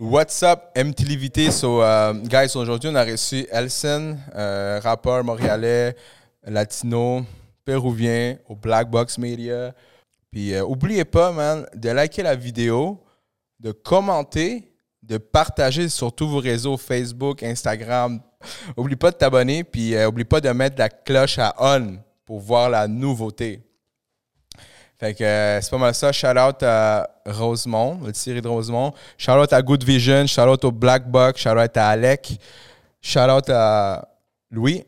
What's up, MTLVT? So, uh, guys, aujourd'hui, on a reçu Elson, euh, rappeur montréalais, latino, péruvien, au Black Box Media. Puis, euh, oubliez pas, man, de liker la vidéo, de commenter, de partager sur tous vos réseaux Facebook, Instagram. Oublie pas de t'abonner, puis euh, oublie pas de mettre la cloche à on pour voir la nouveauté. Fait que euh, c'est pas mal ça. Shout out à Rosemont, le Thierry de Rosemont. Shout out à Good Vision. Shout out au Black Buck. Shout out à Alec. Shout out à Louis.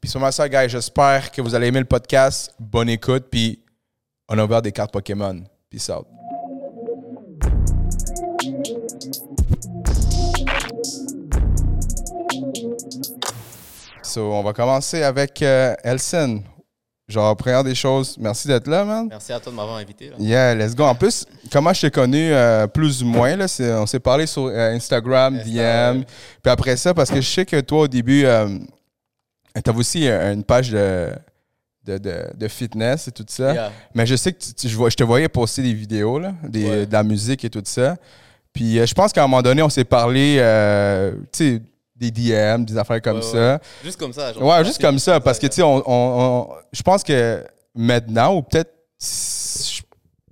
Puis c'est pas mal ça, guys. J'espère que vous allez aimer le podcast. Bonne écoute. Puis on a ouvert des cartes Pokémon. Peace out. So, on va commencer avec euh, Elson. Genre, première des choses, merci d'être là, man. Merci à toi de m'avoir invité. là. Yeah, let's go. En plus, comment je t'ai connu, euh, plus ou moins, là, c'est- on s'est parlé sur euh, Instagram, Insta, DM. ouais. Puis après ça, parce que je sais que toi, au début, euh, t'avais aussi une page de, de, de- de fitness et tout ça. Yeah. Mais je sais que tu- tu- je, te voyais poster des vidéos, là, des- Ouais. de la musique et tout ça. Puis je pense qu'à un moment donné, on s'est parlé, tu sais, des DM, des affaires comme Ouais, ça. Juste comme ça. genre, Ouais, juste comme ça, parce que, tu sais, on, on- on- je pense que maintenant, ou peut-être,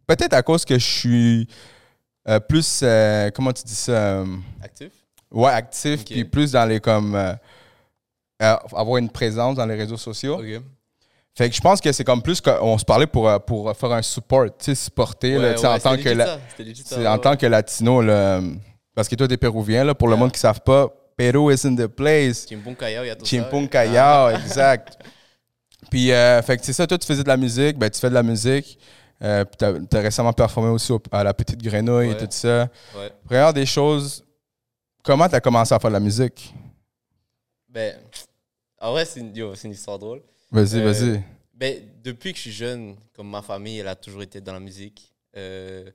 peut-être à cause que je suis euh, plus, euh, comment tu dis ça, euh, Actif? ouais, actif, puis plus dans les, comme, euh, avoir une présence dans les réseaux sociaux. Fait que je pense que c'est comme plus qu'on se parlait pour, pour faire un support, tu sais, supporter, là, Ouais, tu sais, ouais, en tant que, la- ça, en tant que latino, là, parce que toi, t'es péruvien, là, pour le monde qui ne savent pas, Peru is in the place. Chimpung Kayao, il y a tout ça. Chimpung Ah. Exact. Puis, euh, fait que c'est ça, toi, tu faisais de la musique, ben, tu fais de la musique. Euh, puis, t'as as récemment performé aussi au- à la Petite Grenouille et tout ça. Ouais. Première des choses, comment tu as commencé à faire de la musique? Ben, en vrai, c'est une, yo, c'est une histoire drôle. Vas-y, Euh, vas-y. Ben, depuis que je suis jeune, comme ma famille, elle a toujours été dans la musique. Euh,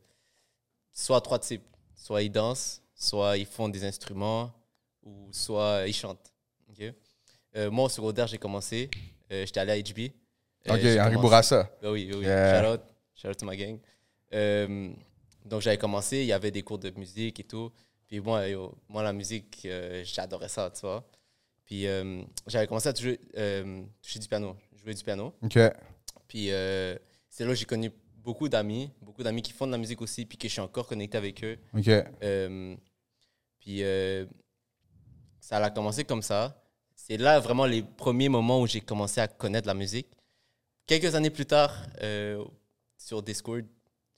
soit trois types. Soit ils dansent, soit ils font des instruments, ou soit ils chantent. Ok? Euh, moi, au secondaire, j'ai commencé. Euh, J'étais allé à HB. Euh, Ok, Henri Bourassa. Ben oui, oui, oui. Yeah. Shout out. Shout out to my gang. Euh, donc, j'avais commencé, il y avait des cours de musique et tout. Puis moi, moi la musique, euh, j'adorais ça, tu vois. Puis euh, j'avais commencé à toucher, euh, toucher du piano, jouer du piano. Ok. Puis euh, c'est là que j'ai connu beaucoup d'amis, beaucoup d'amis qui font de la musique aussi, puis que je suis encore connecté avec eux. Ok. Euh, puis euh, ça a commencé comme ça. C'est là vraiment les premiers moments où j'ai commencé à connaître la musique. Quelques années plus tard, euh, sur Discord,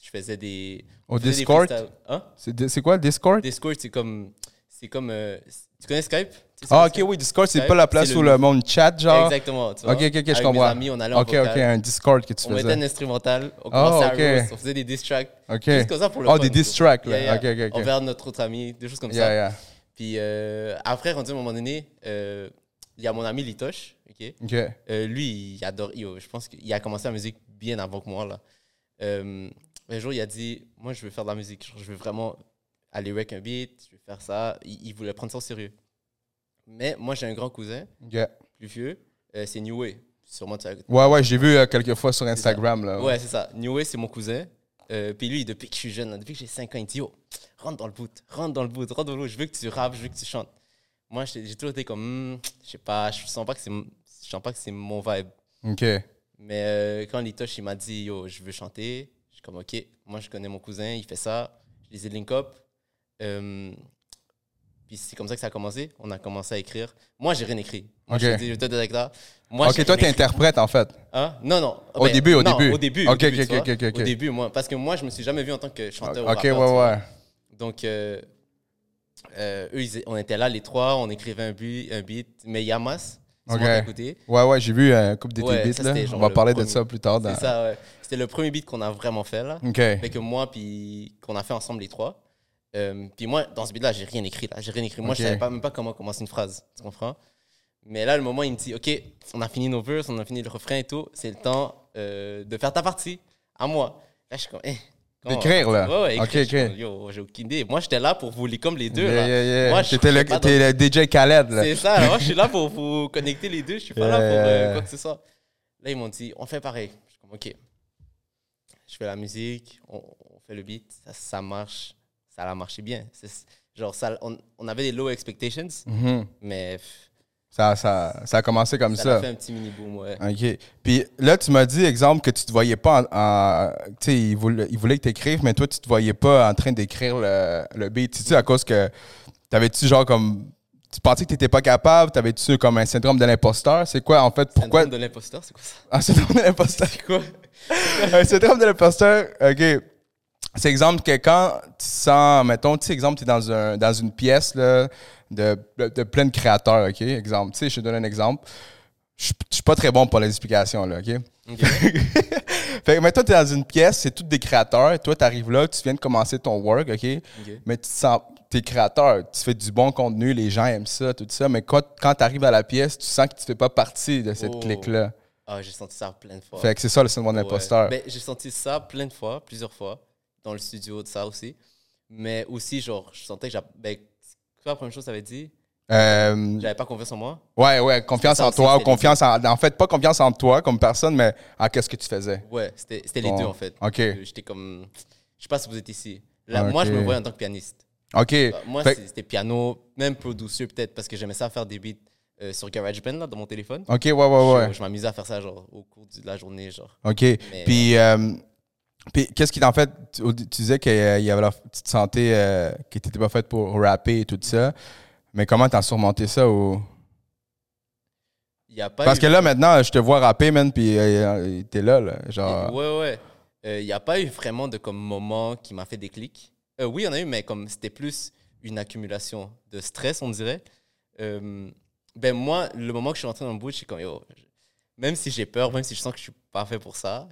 je faisais des. Au faisais des Discord? freestyles. Hein? C'est c'est quoi le Discord? Discord, c'est comme. C'est comme. euh, tu connais Skype? Ah, ok, oui, Discord, c'est pas la place où le- le monde chat, genre? Exactement. Tu vois? Ok, ok, ok, je mes comprends. amis, on allait en Ok, ok, un Discord que tu On mettait faisais. un instrumental, on Ah, commençait à roast, on faisait des diss tracks. Ok. Juste comme ça pour le Oh, fun, des diss tracks, là. Yeah, yeah. Ok, ok, ok. Envers notre autre ami, des choses comme Yeah, ça. Yeah. Puis euh, après, rendu à un moment donné, euh, il y a mon ami Litoche, ok? Ok. Euh, lui, il adore, yo, je pense qu'il a commencé la musique bien avant que moi, là. Un jour, il a dit, moi, je veux faire de la musique. Genre, je veux vraiment aller avec un beat, je veux faire ça. Il, il voulait prendre ça au sérieux. Mais moi, j'ai un grand cousin, Ok. plus vieux, c'est New Way. Sûrement, tu as... Ouais, ouais, j'ai vu quelques fois sur Instagram, là. Ouais, c'est ça. New Way, c'est mon cousin. Euh, puis lui, depuis que je suis jeune, là, depuis que j'ai 5 ans, il dit Yo, rentre dans le boot, rentre dans le boot, rentre dans le boot. Je veux que tu rappes, je veux que tu chantes. Moi, j'ai toujours été comme, Hmm, je sais pas, je sens pas que c'est je sens pas que c'est mon vibe. Ok. Mais euh, quand Litoche, il m'a dit Yo, je veux chanter, je suis comme Ok, moi, je connais mon cousin, il fait ça. Je les ai link up. Euh, puis c'est comme ça que ça a commencé. On a commencé à écrire. Moi, j'ai rien écrit. Moi, Ok. je te dis, je te dis avec. Moi, ok, toi, rien t'es écrit. interprète, en fait. Hein? Non, non. Au Ben, début, au non, début. Au début. Ok, au début, ok, tu vois. ok, ok, ok. Au début, moi. Parce que moi, je me suis jamais vu en tant que chanteur Ok, ouais, rappeur, tu ouais. Donc, euh, euh, eux, ils- on était là, les trois, on écrivait un, but, un beat, mais Yamas, on t'a écouté. Ouais, ouais, j'ai vu un couple Ouais, beats, là. On va le parler de ça plus tard. Dans... C'est ça, ouais. C'était le premier beat qu'on a vraiment fait, là. Ok. Avec moi, puis qu'on a fait ensemble les trois. Euh, puis moi, dans ce beat-là, j'ai rien écrit, là. J'ai rien écrit. Moi, Ok. je savais pas, même pas comment commencer une phrase. Tu comprends? Mais là, le moment, il me dit, OK, on a fini nos verses, on a fini le refrain et tout. C'est le temps euh, de faire ta partie. À moi. Là, je suis comme, eh, D'écrire, là. Ouais, ouais, Ok, écrire. Comme, Yo, j'ai aucune idée. Moi, j'étais là pour vous les comme les deux. Yeah, là. yeah, yeah. Moi, je T'étais le, t'es le DJ Khaled, là. C'est ça. alors Moi, je suis là pour vous connecter les deux. Je suis pas là pour euh, quoi que ce soit. Là, ils m'ont dit, on fait pareil. Je suis comme, OK. Je fais la musique, on, on fait le beat, ça, ça marche. Ça a marché bien. C'est- Genre, ça, on, on avait des low expectations, Mhm. mais ça, ça, ça a commencé comme ça, ça. a fait un petit mini boom, ouais. OK. Puis là, tu m'as dit, exemple, que tu te voyais pas en. en- tu sais, il voulait, il voulait que tu écrives, mais toi, tu te voyais pas en train d'écrire le, le beat. Tu sais, à cause que. T'avais-tu genre comme. Tu pensais que t'étais pas capable? T'avais-tu comme un syndrome de l'imposteur? C'est quoi, en fait? Pourquoi. Syndrome de l'imposteur, c'est quoi ça? Un syndrome de l'imposteur. Quoi? Un syndrome de l'imposteur, OK. C'est exemple que quand tu sens, mettons, tu sais, exemple, tu es dans, un, dans une pièce là, de, plein de créateurs, OK? Exemple, tu sais, je te donne un exemple. Je suis pas très bon pour les explications, là, OK? Ok. fait que maintenant, tu es dans une pièce, c'est tous des créateurs. et Toi, tu arrives là, tu viens de commencer ton work, OK? Mais tu te sens, t'es créateur, tu fais du bon contenu, les gens aiment ça, tout ça. Mais quand, quand tu arrives à la pièce, tu sens que tu fais pas partie de cette Oh. clique-là. Ah, j'ai senti ça plein de fois. Fait que c'est ça le syndrome de Ouais. l'imposteur. Ben, j'ai senti ça plein de fois, plusieurs fois, dans le studio de ça aussi. Mais aussi, genre, je sentais que j'avais. Ben, la première chose que avais dit Euh, J'avais pas confiance en moi. Ouais, ouais, confiance ça en toi, ou confiance en. En fait, pas confiance en toi comme personne, mais en qu'est-ce que tu faisais. Ouais, c'était c'était les Bon. deux en fait. OK. Euh, J'étais comme. Je sais pas si vous êtes ici. Là, Ok. Moi, je me voyais en tant que pianiste. OK. Euh, Moi, Fait- c'était piano, même producer peut-être, parce que j'aimais ça faire des beats euh, sur GarageBand là, dans mon téléphone. OK, ouais, ouais, ouais. Je, je m'amusais à faire ça genre, au cours de la journée. Genre. OK. Mais- Puis, euh, puis qu'est-ce qui, en fait, tu, disais qu'il y avait la, tu te sentais euh, que tu n'étais pas faite pour rapper et tout ça. Mais comment t'as surmonté ça? Ou... Y a pas Parce eu- que là, maintenant, je te vois rapper, man, puis euh, t'es là, là. Genre. Ouais, ouais. Euh, Il n'y a pas eu vraiment de comme, moment qui m'a fait des clics. Euh, oui, il y en a eu, mais comme c'était plus une accumulation de stress, on dirait. Euh, ben moi, le moment que je suis rentré dans le boot, je suis comme, yo, même si j'ai peur, même si je sens que je suis pas fait pour ça,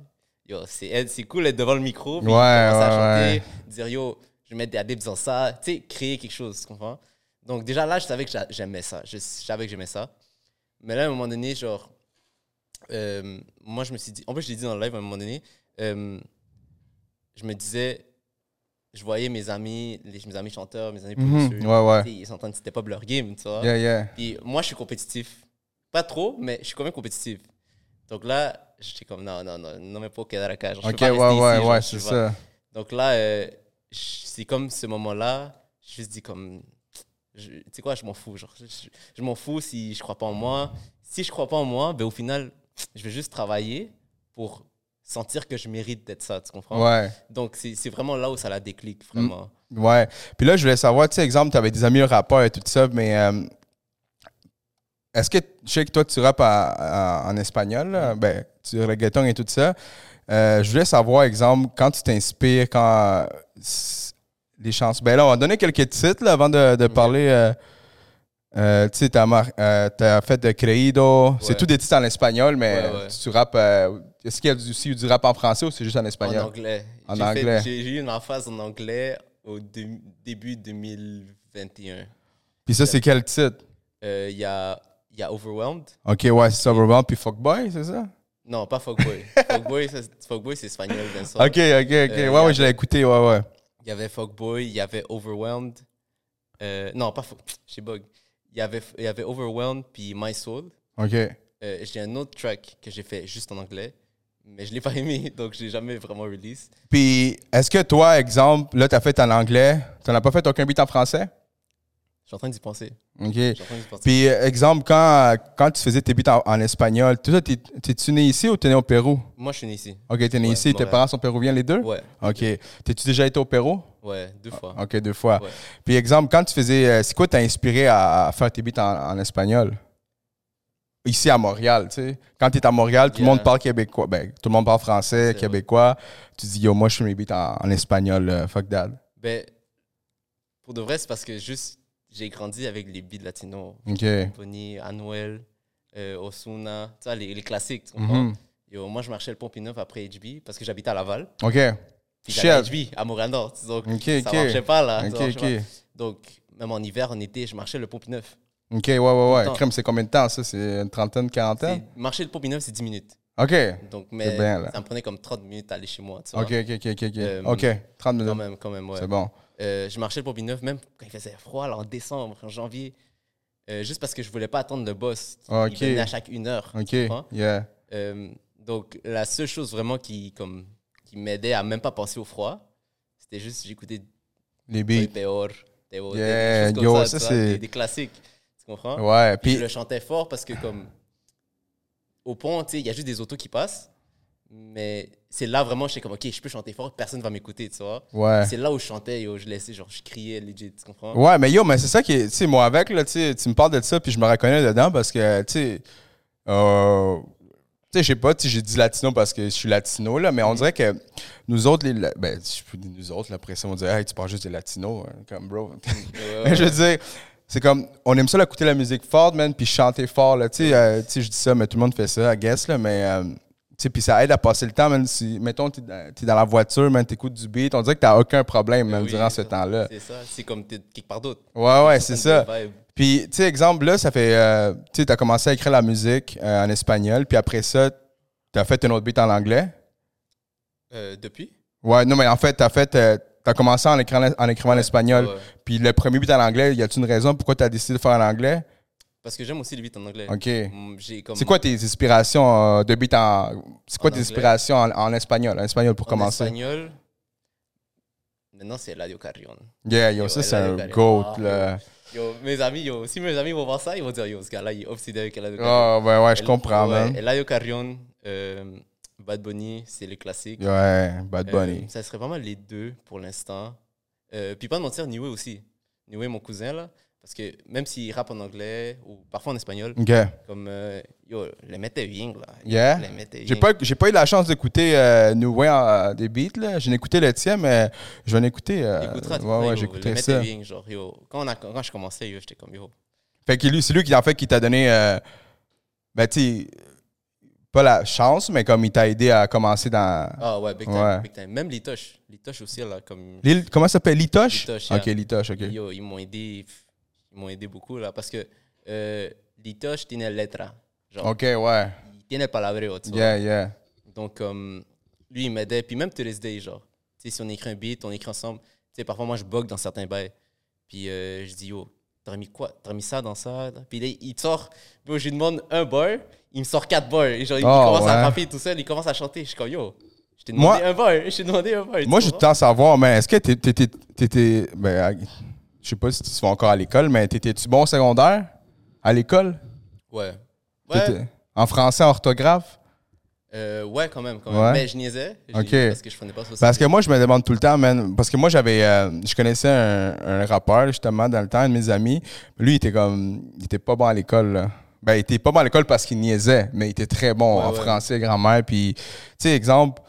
yo, c'est cool d'être devant le micro, puis Ouais, commencer à ouais, chanter, dire, yo, je vais mettre des adibs dans ça, tu sais, créer quelque chose, tu comprends? Donc déjà là, je savais que j'a- j'aimais ça, je savais que j'aimais ça. Mais là, à un moment donné, genre, euh, moi, je me suis dit, en plus, je l'ai dit dans le live à un moment donné, euh, je me disais, je voyais mes amis, les, mes amis chanteurs, mes amis Mhm, producers, ouais, ouais. tu sais, ils sont en train de step up leur game, tu vois? Yeah, yeah. Puis moi, je suis compétitif. Pas trop, mais je suis quand même compétitif. Donc là, j'étais comme, non, non, non, non, mais pas au Kadaraka. Genre, je OK, ouais, ouais, ici, ouais, je c'est ça. Donc là, euh, je- c'est comme ce moment-là, je me suis dit comme, je- tu sais quoi, je m'en fous. Genre, je, je- je m'en fous si je crois pas en moi. Si je crois pas en moi, ben au final, je vais juste travailler pour sentir que je mérite d'être ça, tu comprends? Ouais. Donc c'est vraiment là où ça la déclic, vraiment. Ouais. Puis là, je voulais savoir, tu sais, exemple, tu avais des amis rappeurs et tout ça, mais euh, est-ce que, je sais que toi, tu rappes en espagnol, là, ben, tu reggaeton et tout ça. Euh, je voulais savoir, exemple, quand tu t'inspires, quand les chansons. Ben là, on va donner quelques titres là, avant de, de parler. euh, euh, tu sais, t'as t'as fait de Creído. C'est tout des titres en espagnol, mais Ouais, tu rappes. Est-ce qu'il y a du- aussi du rap en français ou c'est juste en En espagnol? anglais. En J'ai fait- anglais. J'ai eu ma phase en anglais au dé- début 2021. Puis ça, c'est quel titre? Il y, a, il y a Overwhelmed. Ok, ouais, c'est ça, Overwhelmed puis Fuckboy, c'est ça? Non, pas Fuckboy. Fuckboy, c'est- Fuckboy, c'est espagnol, bien sûr. Ok, ok, ok. Euh, ouais, ouais, avait- je l'ai écouté, ouais, ouais. Il y avait Fuckboy, il y avait Overwhelmed. Euh, non, pas Fuck. J'ai bug. Il y avait, il y avait Overwhelmed puis My Soul. Ok. Euh, j'ai un autre track que j'ai fait juste en anglais, mais je l'ai pas aimé, donc j'ai jamais vraiment release. Puis, est-ce que toi, exemple, là, t'as fait en anglais, t'en as pas fait aucun beat en français? Je suis en train d'y penser. Ok. Penser. Puis, euh, exemple, quand, quand tu faisais tes beats en, en espagnol, t'es- t'es-tu né ici ou t'es né au Pérou? Moi, je suis né ici. Ok, t'es né Ouais, ici, tes parents sont péruviens les deux? Ouais, Ok. T'es-tu déjà été au Pérou? ouais, deux fois. Ok, deux fois. Ouais. Puis, exemple, quand tu faisais. euh, C'est quoi t'as inspiré à, à faire tes beats en, en espagnol? Ici à Montréal, tu sais. Quand tu es à Montréal, tout le Yeah. monde parle québécois. Ben, tout le monde parle français, québécois. Tu dis, yo, moi, je fais mes beats en, en espagnol. euh, fuck that. Ben, pour de vrai, c'est parce que juste, j'ai grandi avec les beats latinos. OK. Bonnie, Anuel, euh, Osuna, tu vois, les, les classiques. tu? Mhm. Yo, moi, je marchais le Pont-Neuf après HB parce que j'habitais à Laval. OK. Puis j'allais à à Montréal-Nord. Donc, Ok, ça ok. marchait pas, là. ça OK, marchait OK. pas. Donc, même en hiver, en été, je marchais le Pont-Neuf. OK, ouais, ouais, ouais. Crème, c'est combien de temps, ça? C'est une trentaine, quarantaine? Marcher le Pont-Neuf, c'est 10 minutes. OK. Donc, mais bien, ça me prenait comme 30 minutes à aller chez moi. Tu vois? OK, OK, OK, OK. OK, Euh, OK. 30 minutes. Quand même, quand même, ouais. C'est bon. Euh, je marchais le Pont-Neuf, même quand il faisait froid, là, en décembre, en janvier. euh, juste parce que je voulais pas attendre le boss. Il venait à chaque une heure. OK. Yeah. Euh, donc, la seule chose vraiment qui, comme, qui m'aidait à même pas penser au froid, c'était juste j'éctais Les beats. Peor Des, yo, ça, ça, des, des classiques. Tu comprends? Ouais, Puis puis je le chantais fort parce que, comme, au pont, il y a juste des autos qui passent. Mais c'est là vraiment, je sais comme, OK, je peux chanter fort, personne va m'écouter, tu vois. ouais. C'est là où je chantais, yo, je laissais, genre, je criais legit, tu comprends? Ouais, mais yo, mais c'est ça qui est. Tu sais, moi, avec, là, tu me parles de ça, puis je me reconnais dedans parce que, tu sais. euh, tu sais, je sais pas, j'ai dit latino parce que je suis latino, là, mais on dirait que nous autres, les. Ben, je nous autres, là, après ça, on dirait, hey, tu parles juste des latinos, hein, comme, bro. Je veux dire, c'est comme, on aime ça, là, écouter la musique forte, man, puis chanter fort, là. Tu sais, euh, je dis ça, mais tout le monde fait ça, I guess, là, mais. euh, puis ça aide à passer le temps, man. Si, mettons, t'es dans, t'es dans la voiture, man, t'écoutes du beat, on dirait que t'as aucun problème, Oui, durant ce temps-là. C'est ça, c'est comme t'es quelque part d'autre. Ouais, ouais, c'est ça. Puis, tu sais, exemple, là, ça fait. euh, tu sais, t'as commencé à écrire la musique euh, en espagnol, puis après ça, t'as fait un autre beat en anglais. Euh, depuis? Ouais, non, mais en fait, t'as fait. euh, t'as commencé en écrivant, en écrivant en espagnol, puis le premier beat en anglais, y a-tu une raison pourquoi t'as décidé de faire en anglais? Parce que j'aime aussi le beat en anglais. OK. Mm, comme C'est quoi tes inspirations euh, de beat en. C'est quoi En tes anglais. inspirations en, en espagnol? En espagnol pour en commencer. espagnol. Maintenant, c'est Eladio Carrion. Yeah, yo, Yo, ça, c'est un goat, Ah, là. Yo, mes amis, yo, si mes amis vont voir ça, ils vont dire, yo, ce gars-là, il est obsédé avec Eladio Carrion. Ah, ouais, ouais, je El- comprends, ouais, man. Eladio Carrion, euh, Bad Bunny, c'est le classique. Ouais, Bad Euh, Bunny. ça serait vraiment les deux pour l'instant. Euh, puis pas de mentir, Niwe aussi. Niwe, mon cousin, là. Parce que même s'il rappe en anglais ou parfois en espagnol, comme euh, yo, le mettait bien, là. Yeah. J'ai pas, j'ai pas eu la chance d'écouter euh, New Way en- des beats, là. J'ai écouté le tien, mais je vais en écouter. euh, Écoutera, ouais, ouais, le ça. bien, genre, yo. Quand, on a, quand je commençais, yo, j'étais comme, yo. Fait que lui, c'est lui qui, en fait, qui t'a donné, euh, ben, tu sais, pas la chance, mais comme il t'a aidé à commencer dans. Ah ouais, big time, Ouais. big time. Même Litoche. Litoche aussi, là, comme... Comment ça s'appelle? Litoche? Litoche, Ok, yeah. Litoche, ok. Yo, ils m'ont aidé, m'ont aidé beaucoup, là, parce que euh, Litoche tiene letra. Genre, Ok, ouais. il tiene palabreo, tu vois. Yeah, yeah. Donc, comme, lui, il m'aidait. Puis même this day, genre, tu sais, si on écrit un beat, on écrit ensemble. Tu sais, parfois, moi, je bug dans certains bails. Puis euh, je dis, yo, t'as mis quoi? T'as mis ça dans ça? Puis là, il sort. Bro, je lui demande un bar, il me sort quatre bars. Et genre, il Oh, commence à rapper tout seul, il commence à chanter. Je suis comme, yo, je t'ai demandé Moi- un bar. Je t'ai demandé un Moi, comprends? temps à savoir, mais est-ce que t'é- t'étais. t'étais- Ben, je sais pas si tu vas encore à l'école, mais t'étais-tu bon au secondaire? À l'école? Ouais. Ouais, En français, en orthographe? euh, ouais, quand même. Quand même. Ouais. Mais je niaisais. Je Ok. niaisais Parce que je prenais pas ça. Parce que moi, je me demande tout le temps, man. Parce que moi, j'avais. euh, je connaissais un, un rappeur, justement, dans le temps, un de mes amis. Lui, il était comme. Il était pas bon à l'école. Ben, il était pas bon à l'école parce qu'il niaisait, mais il était très bon Ouais, en ouais. français, grammaire. Puis, tu sais, exemple,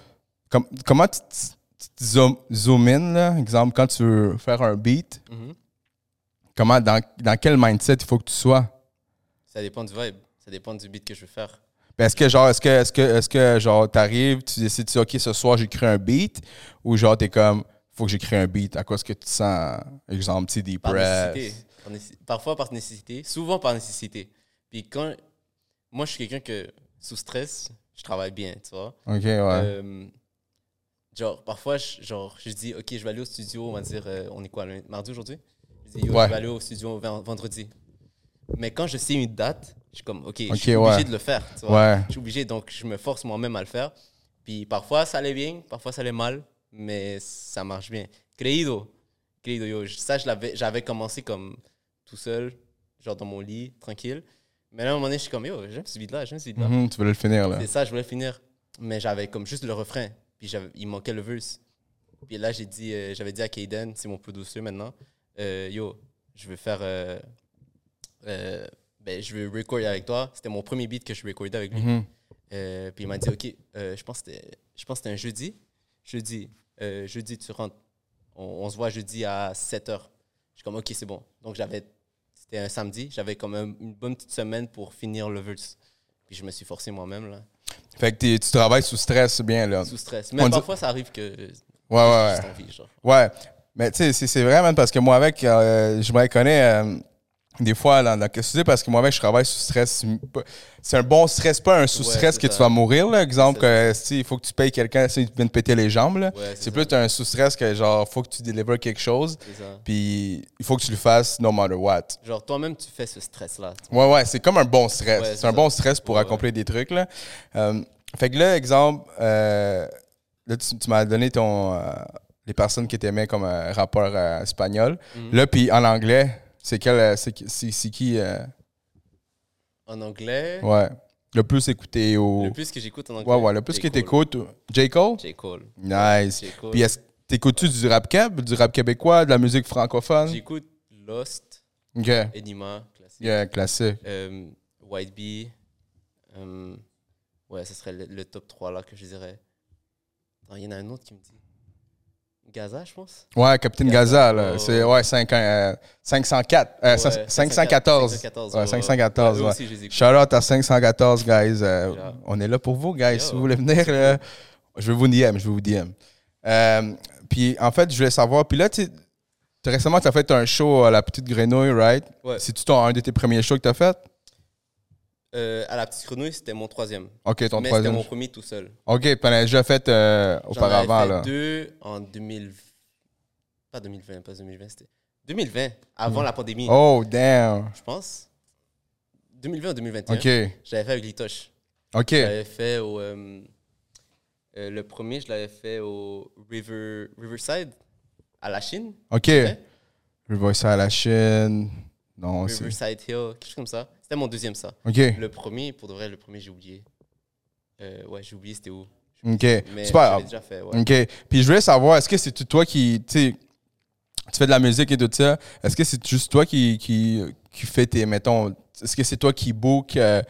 comme, comment tu, tu- tu zoom, zoom in, là? Exemple, quand tu veux faire un beat, Mhm. Comment, dans, dans quel mindset il faut que tu sois? Ça dépend du vibe. Ça dépend du beat que je veux faire. Ben, est-ce que, genre, est-ce que, est-ce que, est-ce que, genre, t'arrives, tu décides, OK, ce soir, j'écris un beat, ou genre, t'es comme, faut que j'écris un beat, à cause que tu te sens, exemple, tu sais, deep Par breath. nécessité. Par nécessi- Parfois par nécessité, souvent par nécessité. Puis quand. Moi, je suis quelqu'un que, sous stress, je travaille bien, tu vois. OK, ouais. Euh, genre, parfois, je, genre, je dis, OK, je vais aller au studio, on va dire, euh, on est quoi, mardi aujourd'hui? Yo, Ouais. je vais aller au studio ven- vendredi. Mais quand je sais une date, je suis comme, OK, je suis obligé ouais. de le faire, tu vois. ouais. Je suis obligé, donc je me force moi-même à le faire. Puis parfois, ça allait bien, parfois, ça allait mal, mais ça marche bien. Creído. Creído, yo. Ça, j'avais commencé comme tout seul, genre dans mon lit, tranquille. Mais là, à un moment donné, je suis comme, yo, j'aime ce beat-là, j'aime ce beat-là. Mhm, tu veux le finir, là. C'est ça, je voulais finir. Mais j'avais comme juste le refrain. Puis il manquait le verse. Puis là, j'ai dit, euh, j'avais dit à Kaden, c'est mon producer maintenant, euh, yo, je veux faire. euh, euh, ben, je veux record avec toi. C'était mon premier beat que je recordais avec lui. Mhm. Puis il m'a dit, OK, je pense que c'était un jeudi. Jeudi, jeudi, tu rentres. On, on se voit jeudi à 7 h. Je suis comme, OK, c'est bon. Donc j'avais. C'était un samedi. J'avais comme un- une bonne petite semaine pour finir le verse. Puis je me suis forcé moi-même, là, Fait que tu travailles sous stress bien, là. sous stress. Mais On dit- parfois, ça arrive que. Ouais, ouais, ouais. envie. Ouais. Mais tu sais, c'est- vrai, man, parce que moi, avec, euh, je me reconnais euh, des fois dans, dans que tu dis, parce que moi, avec, je travaille sous stress. C'est un bon stress, pas un sous-stress que ça. tu vas mourir, là. Exemple, que si il faut que tu payes quelqu'un, si il vient de péter les jambes. Ouais, c'est plus un sous-stress que genre, faut que tu délivres quelque chose, puis il faut que tu le fasses no matter what. Genre, toi-même, tu fais ce stress-là. Ouais, ouais, c'est comme un bon stress. Ouais, c'est un ça. bon stress pour accomplir des trucs, là. Euh, fait que là, exemple, euh, là, tu, tu m'as donné ton, euh, les personnes que t'aimais comme euh, rappeur euh, espagnol. Mhm. Là, puis en anglais, c'est quel, euh, c'est qui- qui, euh, En anglais, ouais, le plus écouté ou... le plus que j'écoute en anglais. Ouais, ouais, le plus que t'écoutes. J. Cole? J. Cole. Nice. Puis t'écoutes-tu du rap keb, du rap québécois, de la musique francophone? J'écoute Lost, Ok. Enima, classique. Yeah, classique. Euh, White Bee. euh, ouais, ce serait le, le top 3 là que je dirais. Il y en a un autre qui me dit. Gaza, je pense. Ouais, Capitaine Gaza, Gaza, là. ouais, c'est ouais. ouais, 5, euh, 504. euh, Ouais, 514. 514, Ouais, ouais, 514. ouais. Ouais. Shout out à 514, guys. Euh, on est là pour vous, guys. Si vous voulez venir, là, je vais vous DM. Je vais vous DM. Euh, puis, en fait, je voulais savoir. Puis là, tu récemment, tu as fait un show à la Petite Grenouille, right? Ouais. C'est-tu un de tes premiers shows que tu as fait? Euh, à la petite grenouille, c'était mon troisième. Ok, ton mais c'était troisième. mon premier tout seul. Ok, puis on a déjà fait euh, J'en auparavant, avais fait là. deux en 2000. Pas 2020, pas 2020, c'était 2020, avant la pandémie, Oh, damn. je pense. 2020 ou 2021. Ok, J'avais fait avec Litoche. ok. Je l'avais fait au. euh, le premier, je l'avais fait au River, Riverside, à la Chine. Ok. Ça à la chaîne. Non. Riverside Hill, quelque chose comme ça. C'était mon deuxième, ça. Ok, Le premier, pour de vrai, le premier, j'ai oublié. Euh, ouais, j'ai oublié c'était où? ok. Mais C'est pas grave. déjà fait, ouais. OK. Puis je voulais savoir, est-ce que c'est toi qui, tu fais de la musique et tout ça, est-ce que c'est juste toi qui, qui, qui fais tes, mettons, est-ce que c'est toi qui book euh,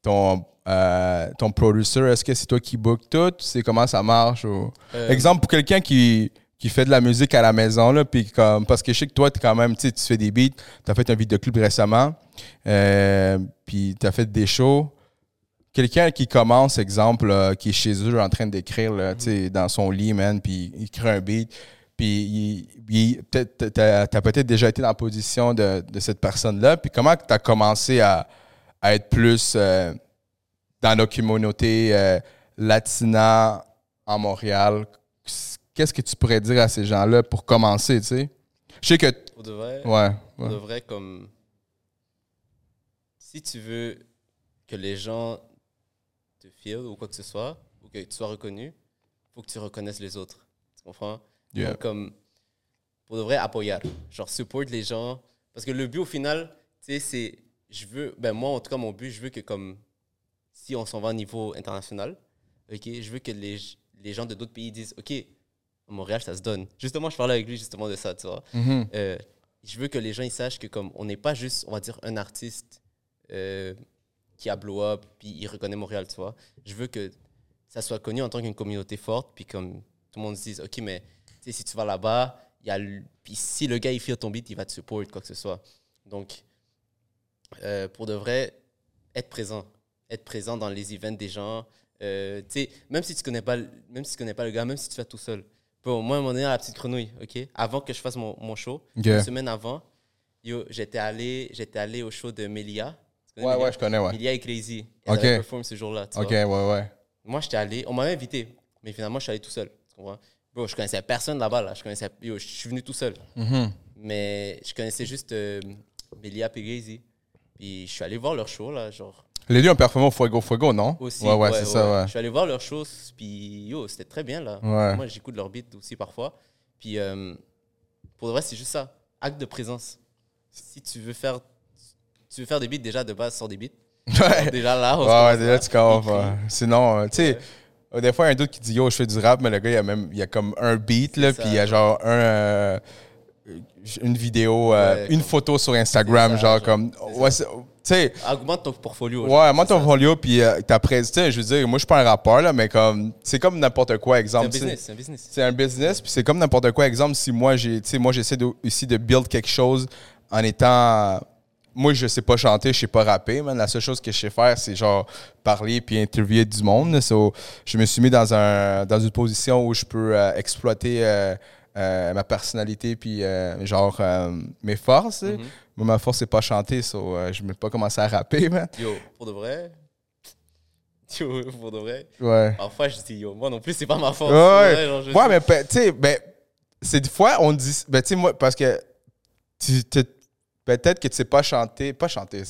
ton, euh, ton producer, est-ce que c'est toi qui book tout, c'est comment ça marche? ou- Exemple, pour quelqu'un qui, qui fait de la musique à la maison, là, puis comme, parce que je sais que toi, es quand même, tu tu fais des beats, tu as fait un vidéoclip récemment, euh, puis tu as fait des shows. Quelqu'un qui commence, exemple, qui est chez eux en train d'écrire, tu dans son lit, man, puis il crée un beat, puis t'as t'as peut-être déjà été dans la position de, de cette personne-là, puis comment tu as commencé à, à être plus euh, dans la communauté euh, latina en Montréal? Qu'est-ce que tu pourrais dire à ces gens-là pour commencer, tu sais? Je sais que... Pour de vrai, Ouais. pour ouais. de vrai, comme. Si tu veux que les gens te feel ou quoi que ce soit, ou que tu sois reconnu, faut que tu reconnaisses les autres. Tu comprends? Yeah. Donc, comme. Pour de vrai, appuyer. Genre, support les gens. Parce que le but, au final, tu sais, c'est. Je veux. Ben, moi, en tout cas, mon but, je veux que, comme. Si on s'en va au niveau international, OK, je veux que les, les gens de d'autres pays disent OK, à Montréal, ça se donne. Justement, je parlais avec lui justement de ça, tu vois. Mhm. Euh, je veux que les gens ils sachent que comme on n'est pas juste, on va dire, un artiste euh, qui a blow up puis il reconnaît Montréal, tu vois. Je veux que ça soit connu en tant qu'une communauté forte puis comme tout le monde se dise, ok, mais si tu vas là-bas, il y a puis si le gars il fait ton beat, il va te support quoi que ce soit. Donc euh, pour de vrai, être présent, être présent dans les events des gens. Euh, tu sais, même si tu connais pas, même si tu connais pas le gars, même si tu fais tout seul. Bon, moi, à un moment donné, à la petite grenouille, ok, avant que je fasse mon, mon show, une semaine avant, yo, j'étais allé, j'étais allé au show de Melia. Tu connais Ouais, Melia? ouais, je connais, ouais. Melia et Crazy. Elle Ok. avait ce jour-là. tu OK, vois. ouais, ouais. Moi, j'étais allé, on m'avait invité, mais finalement, je suis allé tout seul. Tu comprends? Bro, je connaissais personne là-bas. Là. Je, connaissais, yo, je suis venu tout seul. Mhm. Mais je connaissais juste euh, Melia et Crazy. Puis je suis allé voir leur show, là, genre. Les deux ont performé au Fuego Fuego, non? Aussi. Ouais, ouais, c'est ça, ouais. Je suis allé voir leurs choses, puis yo, c'était très bien là. Ouais. Moi, j'écoute leurs beats aussi parfois. Puis euh, pour de vrai, c'est juste ça. Acte de présence. Si tu veux faire, tu veux faire des beats, déjà de base, sors des beats. Ouais. Déjà là, on Ouais, ouais, déjà, tu ouais. Sinon, euh, tu sais, euh, des fois, il y a un doute qui dit Yo, je fais du rap, mais le gars, il y a, même, il y a comme un beat, là, puis il y a genre un. euh, une vidéo, euh, une photo sur Instagram, ça, genre, genre, comme. Ouais, sais, Augmente ton portfolio. ouais, C'est ton ça. folio, puis euh, ta presse, tu sais, je veux dire, moi, je suis pas un rappeur, là, mais comme. C'est comme n'importe quoi, C'est exemple. un business, c'est un business. C'est un business, puis c'est comme n'importe quoi. Exemple, si moi, j'ai, moi, j'essaie de, ici de build quelque chose en étant. Moi, je sais pas chanter, je sais pas rapper, man. La seule chose que je sais faire, c'est genre parler puis interviewer du monde. So, je me suis mis dans, un, dans une position où je peux euh, exploiter euh, euh, ma personnalité puis genre mes forces. sais. Mhm. Moi, ma force, c'est pas chanter, so, euh, je ne vais pas commencer à rapper, man. Yo, pour de vrai? Yo, pour de vrai? Ouais. Parfois, je dis, yo, moi non plus, c'est pas ma force. Ouais, vrai, genre, je mais tu sais, ben, c'est des fois, on dit. Ben, tu sais, moi, parce que peut-être que tu sais pas chanter. Pas chanter.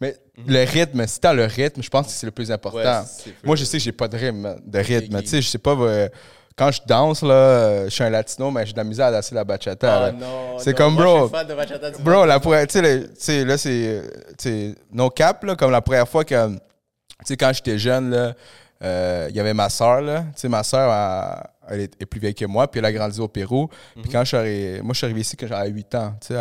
Mais le rythme, si t'as le rythme, je pense que c'est le plus important. Mhm. Ouais, moi, je sais que j'ai pas de rythme, de rythme. Tu sais, je sais pas euh, quand je danse, là, je suis un latino, mais j'ai de la misère à danser la bachata. Ah non. C'est non, comme, moi, bro. Je suis fan de bachata, tu Bro, la première, tu sais, là, c'est, euh, tu sais, no cap, là, comme la première fois que, tu sais, quand j'étais jeune, là, euh, il y avait ma soeur, là, tu sais, ma soeur, elle est, est plus vieille que moi, puis elle a grandi au Pérou. Puis quand je suis arrivé, moi, je suis arrivé ici quand j'avais 8 ans, tu sais,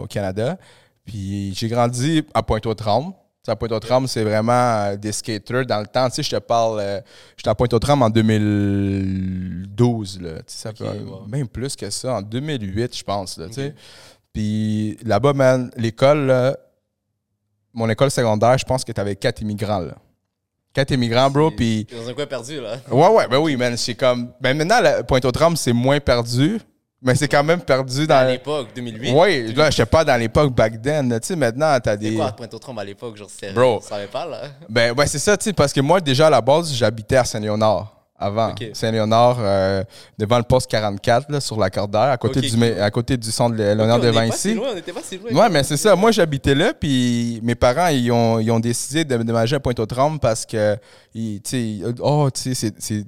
au Canada. Puis j'ai grandi à Pointe-aux-Trembles. Tu à Pointe-aux-Trembles, c'est vraiment euh, des skaters. Dans le temps, tu sais, je te parle, euh, j'étais à Pointe-aux-Trembles en 2012, là. Tu ça wow. même plus que ça, en 2008, je pense, là, tu sais. Puis là-bas, man, l'école, mon école secondaire, je pense que t'avais quatre immigrants, là. Quatre immigrants, bro, puis... dans un coin perdu, là. Ouais, ouais, ben oui, man, c'est comme... Ben maintenant, Pointe-aux-Trembles, c'est moins perdu, mais c'est quand même perdu dans... À l'époque, 2008. Oui, là, je sais pas dans l'époque back then. Tu sais, maintenant, t'as C'est des. quoi, Pointe-aux-Trembles à l'époque? Genre, c'est. Bro. Ça savait pas, là? Ben, ouais, c'est ça, tu sais, parce que moi, déjà, à la base, j'habitais à Saint-Léonard avant. Saint-Léonard, euh, devant le poste 44, là, sur la Cordère, à côté, du, à côté du centre de Léonard Ok, de Vinci. loin, on était pas si loin. Ouais, mais c'est ça. Moi, j'habitais là, puis mes parents, ils ont, ils ont décidé de déménager à Pointe-aux-Trembles parce que, ils- tu sais, oh, tu sais, c'est- c'est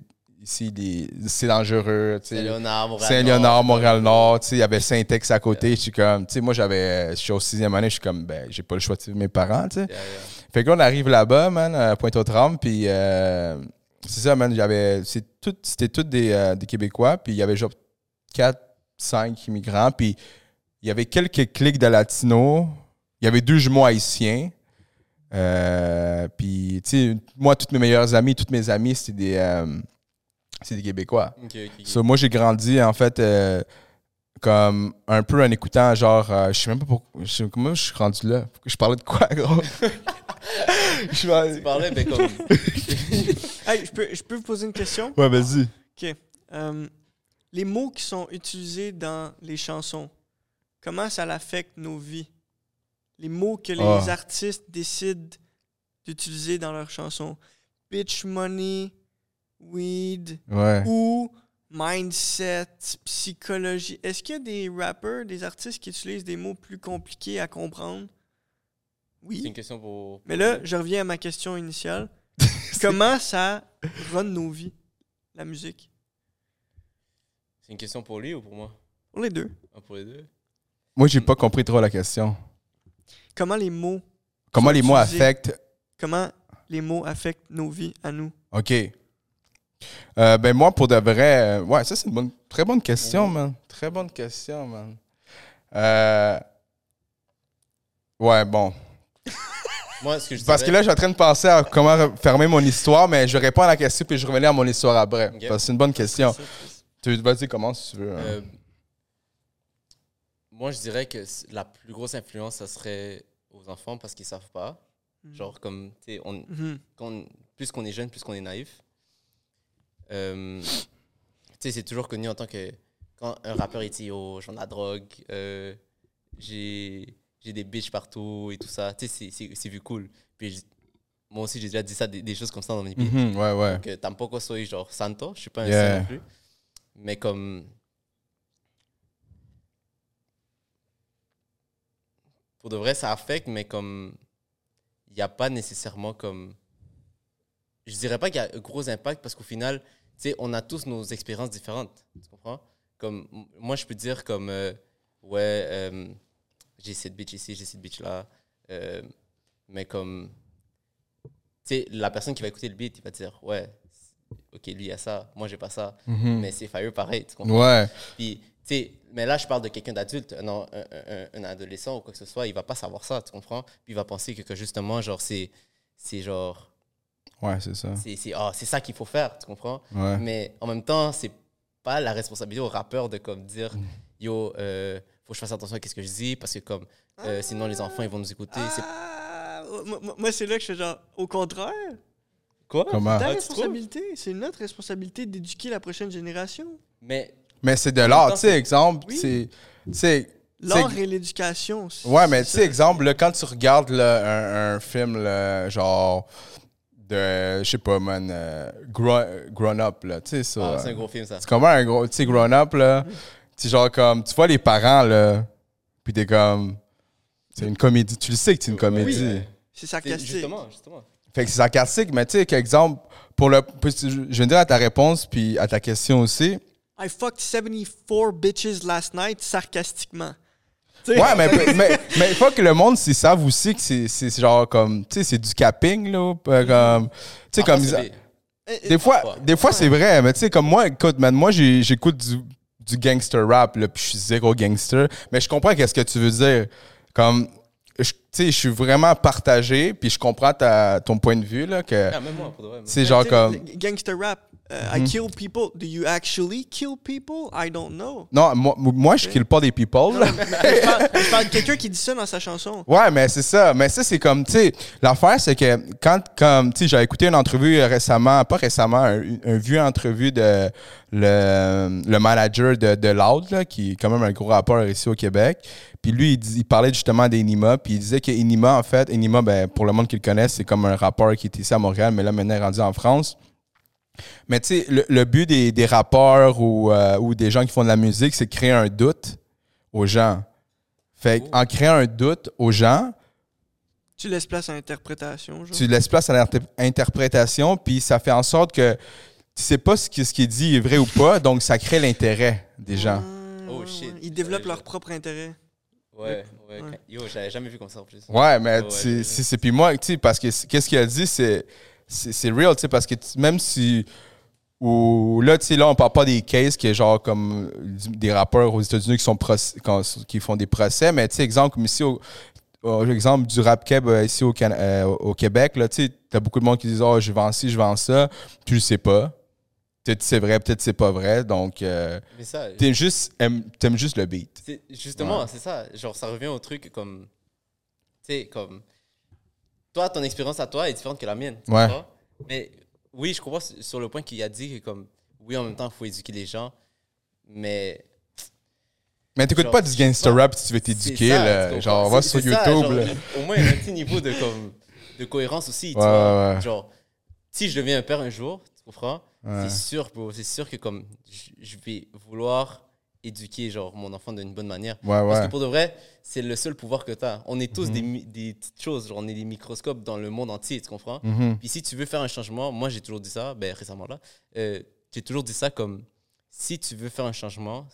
ici, c'est dangereux. Saint-Léonard, Montréal. Saint-Léonard, Montréal-Nord, tu sais, il y avait Saint-Ex à côté. Je suis comme, tu sais, moi, j'avais, je suis au sixième année, je suis comme, ben, j'ai pas le choix de mes parents, tu sais. Yeah, yeah. Fait que là, on arrive là-bas, man, à Pointe-aux-Trembles, puis euh, c'est ça, man, j'avais, c'est tout, c'était tous des, euh, des Québécois, puis il y avait genre 4, 5 immigrants, puis il y avait quelques clics de latinos, il y avait deux jumeaux haïtiens, euh, puis, tu sais, moi, tous mes meilleurs amis, tous mes amis, c'était des, euh, c'est des Québécois. So, moi, j'ai grandi, en fait, euh, comme un peu en écoutant, genre, euh, je sais même pas pourquoi, je sais- comment je suis rendu là. Je parlais de quoi, gros? Je Tu parlais, mais comme. Hey, je, peux, je peux vous poser une question? Ouais, vas-y. OK. Euh, les mots qui sont utilisés dans les chansons, comment ça affecte nos vies? Les mots que les Ah. artistes décident d'utiliser dans leurs chansons. Bitch money, weed Ouais. ou mindset, psychologie. Est-ce qu'il y a des rappers, des artistes qui utilisent des mots plus compliqués à comprendre? C'est Oui. une question pour. Mais là, je reviens à ma question initiale. Comment ça run nos vies, la musique? C'est une question pour lui ou pour moi? Pour les deux. Ah, Pour les deux. Moi, j'ai pas compris trop la question. Comment les mots, Comment les mots utilisés? affectent. comment les mots affectent nos vies à nous? OK. Euh, ben, moi, pour de vrai, euh, ouais, ça, c'est une bonne, très bonne question, man. Très bonne question, man. Euh, ouais, bon. Moi, ce que je Parce que là, je suis en train de penser à comment fermer mon histoire, mais je réponds à la question puis je reviens à mon histoire après. Parce que c'est une bonne question. Tu vas-y, comment si tu veux. hein. Euh, moi, je dirais que la plus grosse influence, ça serait aux enfants parce qu'ils savent pas. Genre, comme, tu sais, on, on- plus qu'on est jeune, plus qu'on est naïf. Euh, tu sais, c'est toujours connu en tant que. Quand un rappeur il dit Oh, j'en ai drogue, euh, j'ai des bitches partout et tout ça. Tu sais, c'est- vu cool. Puis moi aussi, j'ai déjà dit ça, des, des choses comme ça dans mes beats. Mhm, ouais, ouais. Que tampoco soy genre santo, je suis pas un Yeah. saint non plus. Mais comme. Pour de vrai, ça affecte, mais comme. Il n'y a pas nécessairement comme. Je dirais pas qu'il y a un gros impact parce qu'au final, sais, on a tous nos expériences différentes. Tu comprends? Comme, moi, je peux dire comme. euh, ouais, euh, j'ai cette bitch ici, j'ai cette bitch là. euh, mais comme. Tu sais, la personne qui va écouter le beat, il va dire, ouais, ok, lui, il a ça, moi, j'ai pas ça. Mhm. Mais c'est fire pareil, tu comprends? Ouais. Puis, tu sais, mais là, je parle de quelqu'un d'adulte, un, un, un- un adolescent ou quoi que ce soit, il va pas savoir ça, tu comprends? Puis il va penser que, que justement, genre, c'est, c'est genre, Ouais, c'est ça. c'est, c'est, ah, c'est ça qu'il faut faire, tu comprends? Ouais. Mais en même temps, c'est pas la responsabilité au rappeur de comme dire, Mm. yo, euh, faut que je fasse attention à ce que je dis parce que comme, euh, sinon les enfants, ils vont nous écouter. Ah, moi, c'est là que je fais genre, au contraire, Quoi? Comment? ta Ah, responsabilité, c'est notre responsabilité d'éduquer la prochaine génération. Mais Mais c'est de l'art, tu sais, exemple, Oui. c'est. L'art c'est- et l'éducation. c'est- Ouais, mais tu sais, exemple, là, quand tu regardes là, un, un film, là, genre, de, je sais pas, man, euh, Grown, Grown Up, là, tu sais, ça. ah, c'est un gros film, ça. C'est comment un gros, tu sais, Grown Up, là, tu genre comme, tu vois les parents, là, puis t'es comme, c'est une comédie, tu le sais que c'est une comédie. Oui. C'est sarcastique. Justement, justement. Fait que c'est sarcastique, mais tu sais, exemple, pour le. Je je vais dire à ta réponse, puis à ta question aussi. I fucked 74 bitches last night sarcastiquement. Ouais, mais mais faut que le monde s'y savent aussi que c'est c'est genre comme tu sais c'est du capping là, comme tu sais comme des- des fois des fois c'est vrai, mais tu sais comme moi écoute man, moi j'écoute du du gangster rap là, puis je suis zéro gangster, mais je comprends qu'est-ce que tu veux dire comme je- tu sais je suis vraiment partagé, puis je comprends ta ton point de vue là que Ah, même moi, pour de vrai. c'est genre comme Gangster rap. Uh, I kill people. Do you actually kill people? I don't know. non, moi, moi je kill pas des people. je parle, je parle de quelqu'un qui dit ça dans sa chanson. Ouais, mais c'est ça. Mais ça, c'est comme, tu sais, l'affaire, c'est que quand, comme, tu sais, j'ai écouté une entrevue euh, récemment, pas récemment, un, un vieux entrevue de le, le manager de, de Loud, là, qui est quand même un gros rappeur ici au Québec. Puis lui, il, parlait justement d'Enima, puis il disait que Enima, en fait, Enima, ben, pour le monde qui le connaît, c'est comme un rappeur qui est ici à Montréal, mais là, maintenant, il est rendu en France. Mais tu sais, le, le but des, des rappeurs ou, euh, ou des gens qui font de la musique, c'est de créer un doute aux gens. Fait en créant un doute aux gens, Tu laisses place à l'interprétation. genre? tu laisses place à l'interprétation, puis ça fait en sorte que tu sais pas ce qui, ce qui est dit est vrai ou pas, donc ça crée l'intérêt des gens. Ah, Oh, shit. Ils développent leur propre intérêt. Ouais, ouais. Ouais. Yo, j'avais jamais vu comme ça en plus. Ouais, mais Ouais, c'est- ouais, c'est c'est- puis moi, tu sais, parce que qu'est-ce qu'il a dit, c'est c'est real, tu sais, parce que même si ou là, tu sais, là, on parle pas des cases qui est genre comme des rappeurs aux États-Unis qui sont qui- font des procès, mais tu sais, exemple comme ici au exemple du rap keb euh, ici au, Can- euh, au Québec, là, tu sais, t'as beaucoup de monde qui disent Oh, je vends ci, je vends ça. Tu le sais pas. Peut-être c'est vrai, peut-être c'est pas vrai. Donc, euh, Mais ça, t'aimes juste, aimes- juste le beat. justement, Ouais. c'est ça. Genre, ça revient au truc comme. Tu sais, comme. Toi, ton expérience à toi est différente que la mienne. Ouais. Mais oui, je comprends sur le point qu'il a dit que, comme. Oui, en même temps, il faut éduquer les gens. Mais. Mais t'écoutes pas du gangster rap si tu veux t'éduquer. Là. Genre, va sur ça, YouTube. genre, là. Au moins, un petit niveau de, comme, de cohérence aussi. tu Ouais, vois? ouais. Genre, si je deviens un père un jour, tu comprends? Ouais. C'est sûr, bro. C'est sûr que comme je vais vouloir éduquer genre mon enfant d'une bonne manière. Ouais, Parce ouais. que pour de vrai, c'est le seul pouvoir que tu as. On est Mhm. tous des, mi- des petites choses, genre on est des microscopes dans le monde entier, tu comprends? Mhm. Puis si tu veux faire un changement, moi j'ai toujours dit ça, ben récemment là, euh, j'ai toujours dit ça comme si tu veux faire un changement,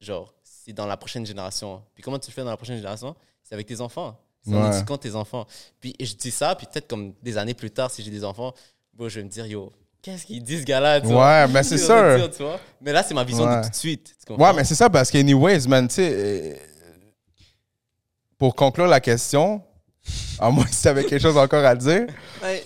genre c'est dans la prochaine génération. Puis comment tu le fais dans la prochaine génération? C'est avec tes enfants. C'est en éduquant tes enfants. Puis je dis ça, puis peut-être comme des années plus tard, si j'ai des enfants, bon, je vais me dire, yo, qu'est-ce qu'il dit ce gars-là? tu? Ouais, mais c'est dire, tu vois. Mais là, c'est ma vision Ouais. de tout de suite. tu? Ouais, mais c'est ça parce que, anyways, man, tu sais, euh, pour conclure la question, à moins si tu avais quelque chose encore à dire. Ben,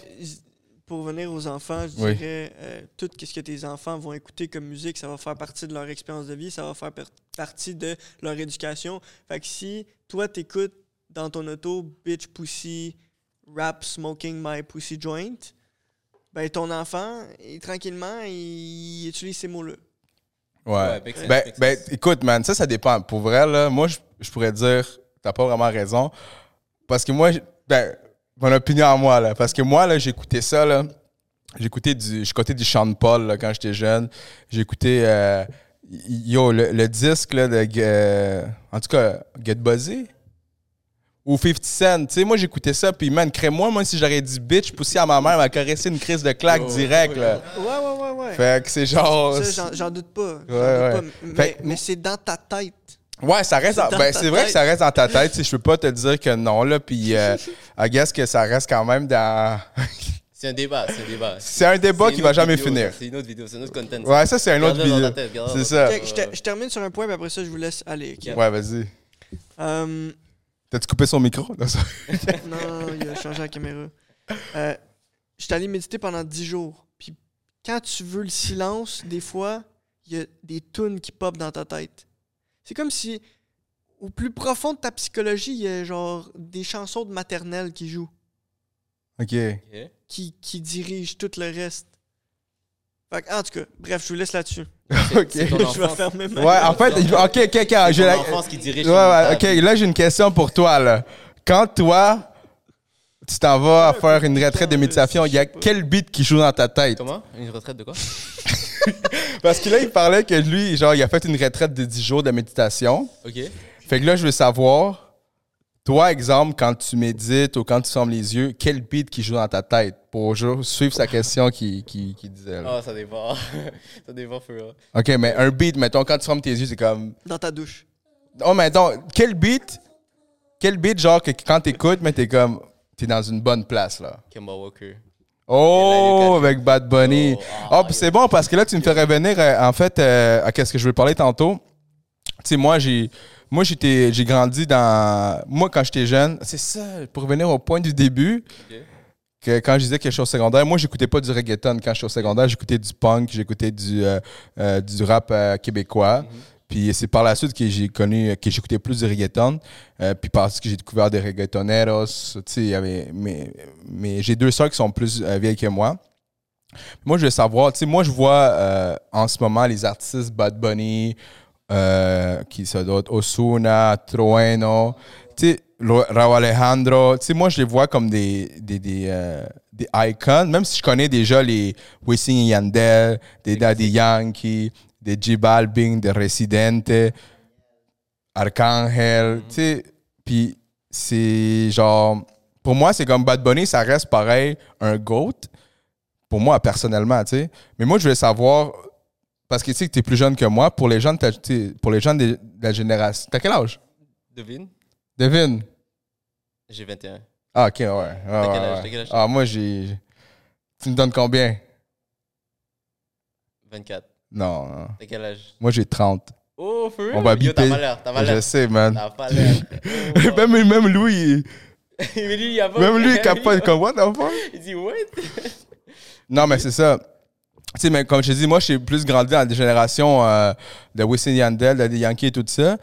pour venir aux enfants, je Oui. dirais euh, tout ce que tes enfants vont écouter comme musique, ça va faire partie de leur expérience de vie, ça va faire partie de leur éducation. Fait que si toi t'écoutes dans ton auto bitch pussy rap smoking my pussy joint, ben ton enfant, il, tranquillement, il utilise ces mots-là. Ouais. Ben, ben, écoute, man, ça, ça dépend. Pour vrai, là, moi, je, je pourrais dire, t'as pas vraiment raison. Parce que moi, ben, mon opinion à moi, là. Parce que moi, là, j'écoutais ça, là. J'écoutais du, j'écoutais du Sean Paul, là, quand j'étais jeune. J'écoutais, euh, yo, le, le disque, là, de, euh, en tout cas, Get Buzzy. Ou 50 Cent. Tu sais, moi, j'écoutais ça, puis man, crée-moi, moi, si j'aurais dit bitch, poussé à ma mère, elle m'a caressé une crise de claque Oh, direct, ouais. là. Ouais, ouais, ouais, ouais. Fait que c'est genre. Ça, j'en- doute pas. J'en Ouais, doute ouais. pas. Mais, Fait mais c'est dans ta tête. Ouais, ça reste. C'est en- dans ben, ta c'est vrai que tête. ça reste dans ta tête. tu sais, Je peux pas te dire que non, là. Puis, euh, I guess que ça reste quand même dans. C'est un débat, c'est un débat. c'est un débat C'est qui va jamais vidéo, finir. C'est une autre vidéo, c'est un autre content. Ouais, ça, c'est un autre vidéo. C'est ça. Je, te- je termine sur un point, puis après ça, je vous laisse aller. Ouais, vas-y. Euh, T'as-tu coupé son micro? Non, ça- non, il a changé la caméra. Euh, je suis allé méditer pendant 10 jours. Puis quand tu veux le silence, des fois, il y a des tunes qui pop dans ta tête. C'est comme si, au plus profond de ta psychologie, il y a genre des chansons de maternelle qui jouent, Ok. Ok. qui, qui dirigent tout le reste. Fait que, en tout cas, bref, je vous laisse là-dessus. Ok. C'est ton je vais enfance. fermer ma Ouais, en fait, il- ok, ok, ok. C'est j'ai ton la- enfance qui dirige Ouais, ton ouais, ok. Là, j'ai une question pour toi, là. Quand toi, tu t'en vas à faire une retraite de méditation, il y a quel beat qui joue dans ta tête? Comment? Une retraite de quoi? Parce que là, il parlait que lui, genre, il a fait une retraite de 10 jours de méditation. Ok. Fait que là, je veux savoir, toi, exemple, quand tu médites ou quand tu fermes les yeux, quel beat qui joue dans ta tête? Pour suivre sa question qui, qui, qui disait. Ah, ça dépend. ça dépend, real. Ok, mais un beat, mettons, quand tu fermes tes yeux, c'est comme. Dans ta douche. Oh, mettons, quel beat, quel beat, genre, que quand t'écoutes, mais t'es comme. T'es dans une bonne place, là? Kemba Walker. Oh, avec Bad Bunny. Oh, Oh, puis c'est bon parce que là, tu me fais revenir, euh, en fait, euh, à qu'est-ce que je veux parler tantôt. Tu sais, moi, j'ai. Moi, j'étais, j'ai grandi dans. Moi, quand j'étais jeune, c'est ça, pour revenir au point du début, que quand je disais que je suis au secondaire, moi, j'écoutais pas du reggaeton quand j'étais au secondaire, j'écoutais du punk, j'écoutais du, euh, euh, du rap euh, québécois. Puis c'est par la suite que j'ai connu, que j'écoutais plus du reggaeton. Euh, puis parce que j'ai découvert des reggaetoneros. Tu sais, il y avait. Mais, mais j'ai deux sœurs qui sont plus euh, vieilles que moi. Moi, je veux savoir, tu sais, moi, je vois euh, en ce moment les artistes Bad Bunny, euh, qui sont d'autres, Osuna, Trueno, tu sais, Alejandro, tu sais, moi, je les vois comme des, des, des, euh, des icons, même si je connais déjà les Wisin et Yandel, des Daddy Yankee, des J Balvin, des Residente, Arcangel, tu sais, puis c'est genre, pour moi, c'est comme Bad Bunny, ça reste pareil, un GOAT, pour moi, personnellement, tu sais. Mais moi, je voulais savoir, parce que tu sais que tu es plus jeune que moi, pour les de, sais, pour les gens de, de la génération. T'as quel âge? Devine Devine. J'ai 21. Ah, ok, ouais. ouais, T'as quel âge? ouais. T'as quel âge? Ah, moi, j'ai. Tu me donnes combien? 24. Non, non. T'as quel âge? Moi, j'ai 30. Oh, real? On va Yo, t'as l'air. T'as pas Je sais, man. T'as pas l'air. Oh, même, même Louis, il- lui, il a pas. même lui, il est capable. The fuck? Il dit, what? Non, mais c'est ça. Tu sais, mais comme je te dis, moi, j'ai plus grandi dans des générations euh, de Wisin Yandel, Daddy Yankee et tout ça.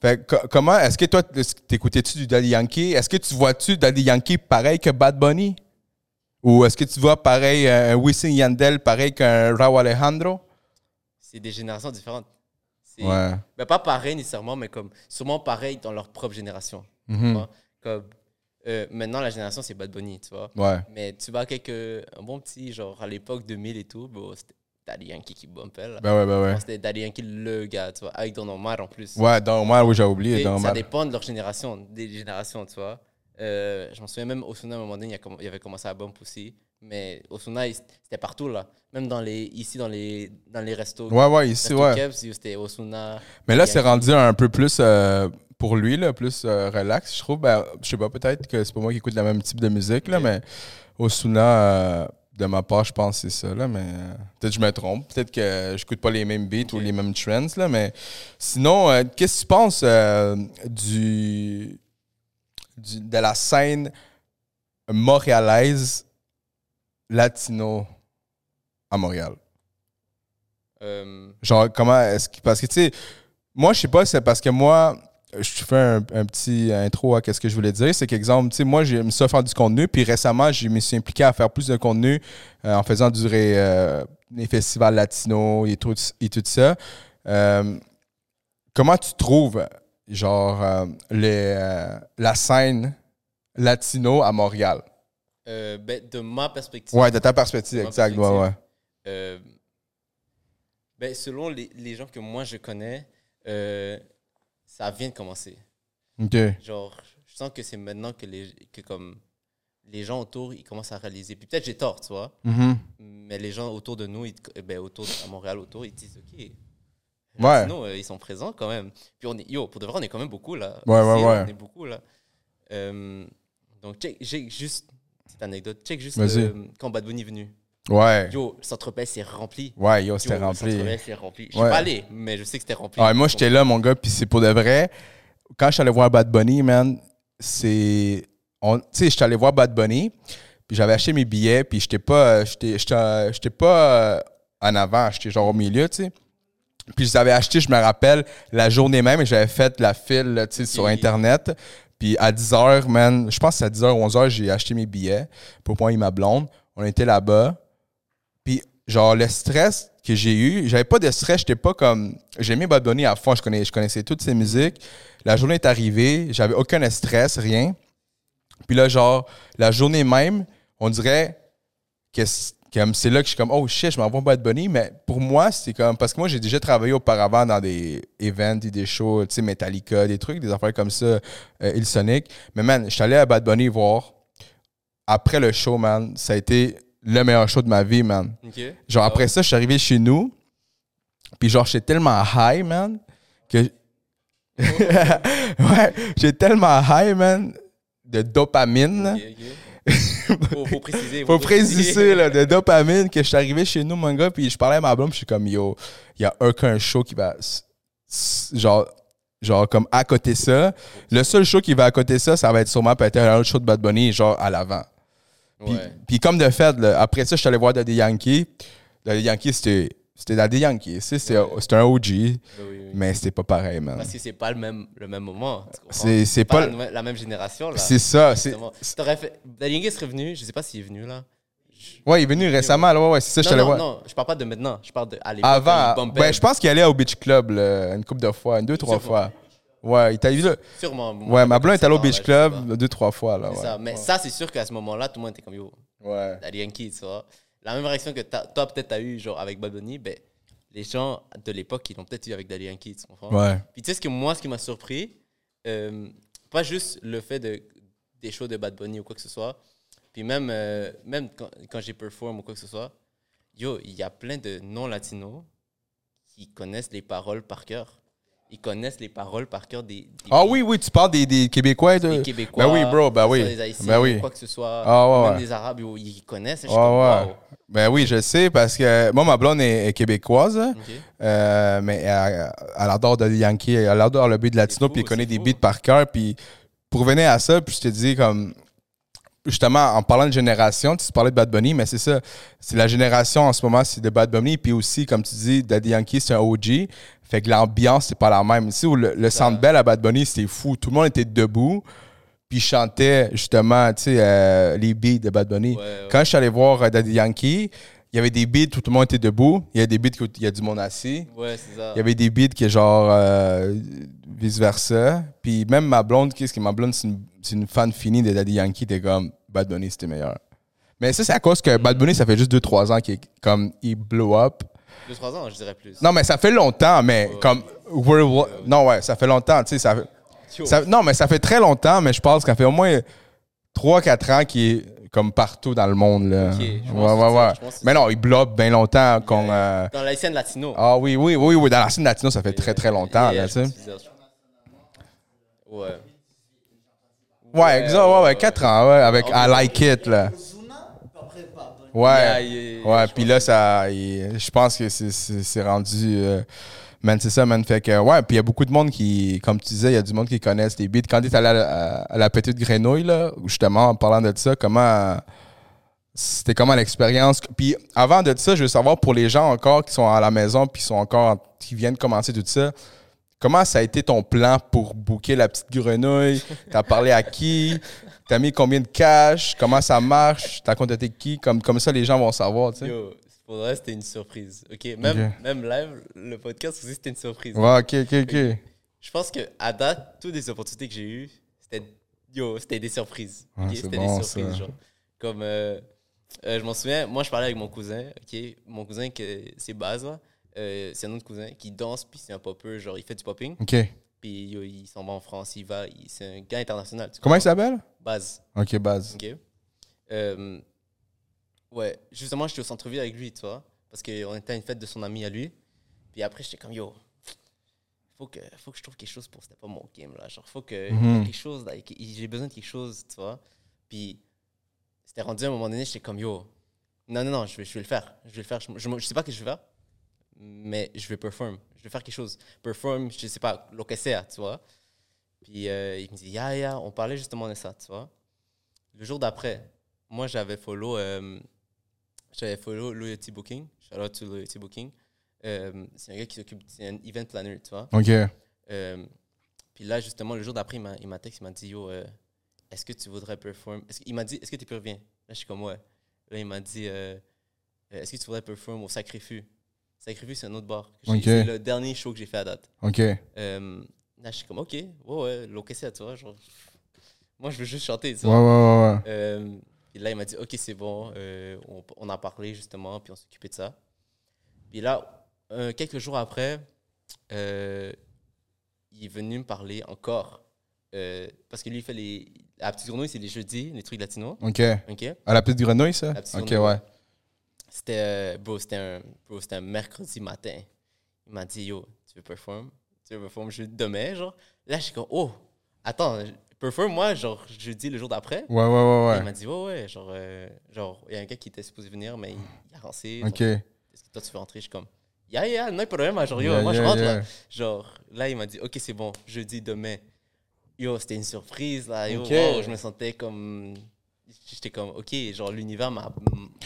Fait que, co- comment, est-ce que toi, t'écoutais-tu du Daddy Yankee? Est-ce que tu vois-tu Daddy Yankee pareil que Bad Bunny? Ou est-ce que tu vois pareil euh, un Wisin Yandel pareil qu'un Rauw Alejandro? C'est des générations différentes. Ouais. Ben, pas pareil nécessairement, mais comme sûrement pareil dans leur propre génération. Mhm. vois? Comme euh, maintenant, la génération, c'est Bad Bunny, tu vois. Ouais. Mais tu vas quelques. Un bon petit, genre à l'époque 2000 et tout, c'était Daddy Yankee qui bumpait. Là. Ben ouais, ben ouais. C'était Daddy Yankee le gars, tu vois, avec Don Omar en plus. Ouais, dans Omar, oui, j'ai oublié. Dans ça dépend de leur génération, des générations, tu vois. Euh, je m'en souviens même, Osuna, à un moment donné, il, avait commencé à bump aussi. Mais Osuna, il- c'était partout, là. Même dans les, ici, dans les, dans les restos. Ouais, ouais, ici, ouais. C'était Osuna. Mais là, c'est rendu un peu plus euh, pour lui, là, plus euh, relax. Je trouve, ben, je sais pas, peut-être que c'est pas moi qui écoute le même type de musique, là, mais Osuna, euh, de ma part, je pense que c'est ça, là, mais euh, peut-être que je me trompe. Peut-être que j'écoute pas les mêmes beats ou les mêmes trends, là, mais sinon, euh, qu'est-ce que tu penses du, du- de la scène montréalaise latino à Montréal? Genre, comment est-ce que. Parce que, tu sais, moi, je sais pas, c'est parce que moi, je fais un, un petit intro à ce que je voulais dire. C'est qu'exemple, tu sais, moi, je me suis faire du contenu, puis récemment, je me suis impliqué à faire plus de contenu euh, en faisant du ré- euh, des festivals latinos et tout, et tout ça. Euh, comment tu trouves, genre, euh, les, euh, la scène latino à Montréal? euh, ben, de ma perspective. Ouais, de ta perspective, De exact. Ouais, perspective. ouais. Euh, ben, selon les, les gens que moi je connais, euh, ça vient de commencer. OK. Genre, je sens que c'est maintenant que les, que comme les gens autour, ils commencent à réaliser. Puis peut-être j'ai tort, tu vois. Mhm. Mais les gens autour de nous, ils te- ben, autour de- à Montréal, autour, ils disent OK. Ouais. Sinon, euh, ils sont présents quand même. Puis on est, yo, pour de vrai, on est quand même beaucoup là. Ouais, ouais, ouais. On est beaucoup là. Euh, donc, check, j'ai juste, petite anecdote, check juste euh, quand Bad Bunny est venu. Ouais. Yo, le centre Bell s'est rempli. Ouais, yo, c'était rempli. Centre Bell s'est rempli. Je suis Ouais. pas allé, mais je sais que c'était rempli. Ah, moi, j'étais là, mon gars, puis c'est pour de vrai. Quand je suis allé voir Bad Bunny, man, c'est. on- Tu sais, je suis allé voir Bad Bunny, puis j'avais acheté mes billets, puis j'étais pas. J'étais pas euh, en avant, j'étais genre au milieu, tu sais. Puis je les avais achetés, je me rappelle, la journée même, et j'avais fait la file, tu sais, sur. Internet. Puis à 10h, man, je pense que c'est à 10h ou 11h, j'ai acheté mes billets pour moi et ma blonde. On était là-bas. Genre, le stress que j'ai eu, j'avais pas de stress, j'étais pas comme. J'aimais Bad Bunny à fond, je, connais, je connaissais toutes ses musiques. La journée est arrivée, j'avais aucun stress, rien. Puis là, genre, la journée même, on dirait que c'est là que je suis comme oh shit je m'envoie Bad Bunny mais pour moi c'est comme parce que moi j'ai déjà travaillé auparavant dans des events et des shows tu sais Metallica des trucs des affaires comme ça euh, mais man je suis allé à Bad Bunny voir après le show man ça a été le meilleur show de ma vie man genre Ah après ouais. ça je suis arrivé chez nous puis genre j'étais tellement high man que ouais j'ai tellement high man de dopamine. Ok, ok. faut, faut préciser. Faut préciser là, de dopamine que je suis arrivé chez nous, mon gars, puis je parlais à ma blonde, puis je suis comme yo, il y a aucun show qui va genre genre comme à côté ça. Le seul show qui va à côté ça, ça va être sûrement peut-être un autre show de Bad Bunny genre à l'avant. Puis, Ouais. puis comme de fait, là, après ça, je suis allé voir Daddy Yankee. Daddy Yankee, c'était c'était Daddy Yankee, tu sais, c'était Ouais. un OG, Oui, oui, oui. mais c'était pas pareil, man. Parce que c'est pas le même, le même moment. C'est c'est pas la, la même génération. là. c'est ça, fait. Daddy Yankee serait venu, je sais pas s'il est venu là. Ouais, il est venu récemment, là, ouais, ouais, c'est ça, je suis Non, allé non, voir. non, je parle pas de maintenant, je parle de à Avant, ben, je pense qu'il allait au Beach Club là, une couple de fois, une, deux, trois fois. Ouais, il t'a là. Sûrement. Ouais, ma blonde est allée au Beach Club deux, trois fois. Là, ouais. ça. Mais ça, c'est sûr qu'à ce moment-là, tout le monde était comme yo, Ouais. Daddy Yankee, tu vois. La même réaction que t'as- toi, peut-être, t'as eu genre avec Bad Bunny, ben, les gens de l'époque, ils l'ont peut-être eu avec Daddy Yankee, tu comprends? Ouais. Puis tu sais ce que moi, ce qui m'a surpris, euh, pas juste le fait de, des shows de Bad Bunny ou quoi que ce soit, puis même, euh, même quand, quand j'ai perform ou quoi que ce soit, yo, il y a plein de non-latinos qui connaissent les paroles par cœur. Ils connaissent les paroles par cœur des, des Ah oui, oui, tu parles des, des Québécois. de- des Québécois. Ben oui, bro, ben oui. Haïtiens, Ben oui. quoi que ce soit. Ah ouais, même ouais. des Arabes, ils connaissent. Je suis Ouais, comme, ouais. wow. Ben oui, je sais, parce que moi, ma blonde est, est québécoise, euh, mais elle, elle adore Daddy Yankee, elle adore le beat latino, puis elle connaît des beats par cœur. Puis pour revenir à ça, puis je te dis comme. Justement, en parlant de génération, tu parlais de Bad Bunny, mais c'est ça. C'est la génération en ce moment, c'est de Bad Bunny. Puis aussi, comme tu dis, Daddy Yankee, c'est un OG. Fait que l'ambiance, c'est pas la même. Ici, le, le Sound Bell à Bad Bunny, c'était fou. Tout le monde était debout, puis chantait justement, tu sais, euh, les beats de Bad Bunny. Ouais, ouais. Quand je suis allé voir euh, Daddy Yankee, il y avait des beats où tout le monde était debout. Il y a des beats où il y a du monde assis. Ouais, c'est ça. Il y avait des beats qui est genre euh, vice-versa. Puis même ma blonde, qu'est-ce que ma blonde, c'est une, fan finie de Daddy Yankee, t'es comme Bad Bunny, c'était meilleur. Mais ça, c'est à cause que Bad Bunny, ça fait juste 2-3 ans qu'il est comme il blow up. Deux, trois ans, je dirais plus. Non, mais ça fait longtemps, mais comme. we're- non, ouais, ça fait longtemps, tu sais. Ça, non, mais ça fait très longtemps, mais je pense que ça fait au moins 3-4 ans qu'il est comme partout dans le monde. Là. Ok, je ouais, ouais, ouais. ça, je Mais non, il blow up bien longtemps. qu'on, euh, Dans la scène latino. Ah oui, oui, oui, oui. Dans la scène latino, ça fait très, très longtemps, Yeah, là, ça. Ouais. Ouais, exact, ouais, ouais, 4 ans, ouais, avec I Like It, là. Ouais, yeah, yeah, ouais, puis là, ça, il- je pense que c'est- rendu, euh, man, c'est ça, man, fait que, ouais, puis il y a beaucoup de monde qui, comme tu disais, il y a du monde qui connaissent les beats. Quand tu es allé à, la- à la Petite Grenouille, là, justement, en parlant de ça, comment, c'était comment l'expérience? Puis avant de ça, je veux savoir pour les gens encore qui sont à la maison, puis qui sont encore, qui viennent commencer tout ça, Comment ça a été ton plan pour booker la petite grenouille? T'as parlé à qui? T'as mis combien de cash? Comment ça marche? T'as contacté qui? Comme, comme ça, les gens vont savoir, tu sais. Yo, pour le reste, c'était une surprise. OK, même, Ok. même live, le podcast aussi, c'était une surprise. Ouais, ok, ok, ok. Je pense que à date, toutes les opportunités que j'ai eues, c'était yo, c'était des surprises. Ah, ok? c'est C'était bon, des surprises, ça. genre. Comme euh, euh, je m'en souviens, moi je parlais avec mon cousin, ok, mon cousin que c'est Baz là, euh, c'est un autre cousin qui danse puis c'est un popper, genre il fait du popping, Ok. Puis yo, il s'en va en France, il va, il- c'est un gars international. tu Comment il comprends? s'appelle? Baz. Ok, base. Ok. Euh, ouais, justement, j'étais au centre-ville avec lui, tu vois, parce qu'on était à une fête de son ami à lui. Puis après, j'étais comme, yo, faut que, faut que je trouve quelque chose pour. C'était pas mon game, là. Genre, faut que. Mhm. quelque chose, là, que- j'ai besoin de quelque chose, tu vois. Puis c'était rendu à un moment donné, j'étais comme, yo, non, non, non, je vais, je vais le faire. Je vais le faire. Je, je, je sais pas ce que je vais faire, mais je vais perform. Je vais faire quelque chose. Perform, je sais pas, lo que sea, tu vois. Puis euh, il me dit, ya, ya, on parlait justement de ça, tu vois. Le jour d'après, moi, j'avais follow, euh, j'avais follow Loyalty Booking. Shout out to Loyalty Booking. Euh, c'est un gars qui s'occupe, c'est un event planner, tu vois. Ok. Euh, puis là, justement, le jour d'après, il m'a- texté, il m'a dit, yo, est-ce que tu voudrais perform? Il m'a dit, est-ce que tu peux revenir? Là, je suis comme, ouais. Là, il m'a dit, est-ce que tu voudrais perform au Sacrifu? Sacrifu, c'est un autre bar. C'est le dernier show que j'ai fait à date. Ok. Euh, là, je suis comme, ok, ouais, ouais, l'OKC, tu vois. Genre, moi, je veux juste chanter, tu Ouais, vois. ouais, ouais. ouais. Euh, Puis là, il m'a dit, OK, c'est bon. euh, on, on a parlé justement, puis on s'est occupé de ça. Puis là, quelques jours après, il est venu me parler encore. Parce que lui, il fait les. La petite grenouille, c'est les jeudis, les trucs latinos. OK. OK? À la petite grenouille, ça? La petite OK, grenouille. ouais. C'était, euh, bro, c'était un, bro, c'était un mercredi matin. Il m'a dit, yo, tu veux perform? Tu veux perform jeudi demain, genre? Là, je suis comme, oh, attends, perform, moi, genre, jeudi, le jour d'après? Ouais, ouais, ouais, Il ouais. m'a dit, ouais, ouais, genre, euh, genre, il y a un gars qui était supposé venir, mais il, il a rancé. OK. Est-ce que toi, tu veux rentrer? Je suis comme, yeah, yeah, no problème, genre, yo, Yeah, moi, je rentre, yeah. là. Genre, là, il m'a dit, ok, c'est bon, jeudi, demain. Yo, c'était une surprise, là, yo, wow, je me sentais comme. J'étais comme, ok, genre, l'univers m'a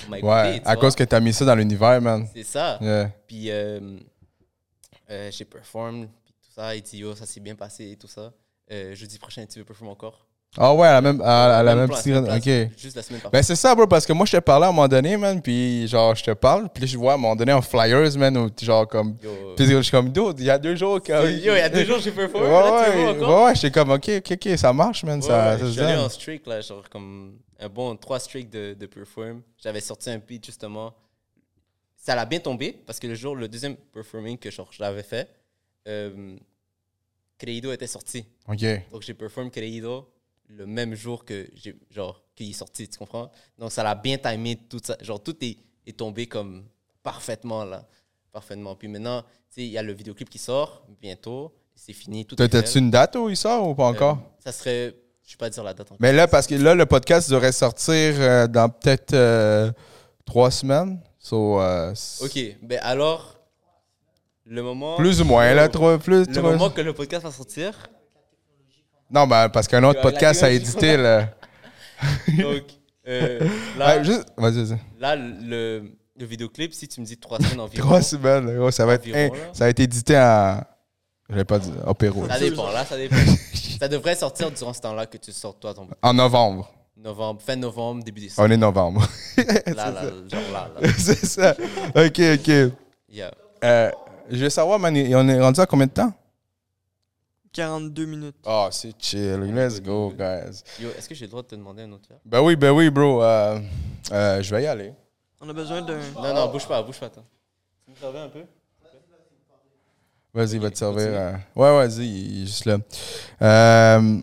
m'a écouté. Ouais, tu à vois. cause que t'as mis ça dans l'univers, man. C'est ça. Yeah. Puis euh, euh, j'ai perform, puis tout ça. Il dit, yo, ça s'est bien passé et tout ça. Euh, jeudi prochain, tu veux performer encore? Ah ouais, à la même, à, à la même petite OK. Juste la semaine passée. Ben c'est ça, bro, parce que moi, je te parlais à un moment donné, man, puis genre, je te parle, puis je vois à un moment donné en flyers, man, où genre comme... Puis je suis comme, dude, il y a deux jours... quand- yo, il y a deux jours, j'ai Ouais, performé. là, tu veux ouais, encore? ouais, ouais, j'étais comme, OK, OK, OK, ça marche, man, Ouais, ça, ouais, ça se je donne. en streak, là, genre comme un bon trois streaks de, de perform. J'avais sorti un beat, justement. Ça l'a bien tombé, parce que le jour, le deuxième performing que l'avais fait, euh, était sorti. Donc j'ai perform Creído le même jour que j'ai genre qu'il est sorti, tu comprends? Donc ça l'a bien timé tout ça, genre tout est, est tombé comme parfaitement là, parfaitement. Puis maintenant, tu sais, il y a le vidéoclip qui sort bientôt, c'est fini tout. T'as-tu une date où il sort ou pas encore? Euh, ça serait je vais pas dire la date encore. Mais là, parce que là, le podcast devrait sortir euh, dans peut-être euh, trois semaines. So, euh, OK, ben alors le moment Plus ou moins, là, trois, plus, le trois- moment que le podcast va sortir. Non, ben, parce qu'un autre La podcast à technologie. éditer, là. Donc euh, là, Ouais, juste, vas-y, vas-y. là le, le vidéoclip si tu me dis trois semaines environ. Trois semaines, gros, ça va être, Environ, hein, là. ça a été édité en, je vais pas dire, opéro. Ça dépend, là, ça dépend. ça devrait sortir durant ce temps-là que tu sors toi ton En novembre. novembre, fin novembre, début décembre. On est novembre. Là, là, genre là, là. c'est ça. OK, OK. Yeah. Euh, je veux savoir, man, on est rendu à combien de temps? 42 minutes. Oh, c'est chill. Let's go, guys. Yo, est-ce que j'ai le droit de te demander un autre verre? Ben oui, ben oui, bro. Euh, euh, je vais y aller. On a besoin d'un. Non, non, bouge pas, bouge pas, attends. Tu me servais un peu? Vas-y, il va te servir. euh, Ouais, vas-y, il est juste là. Euh,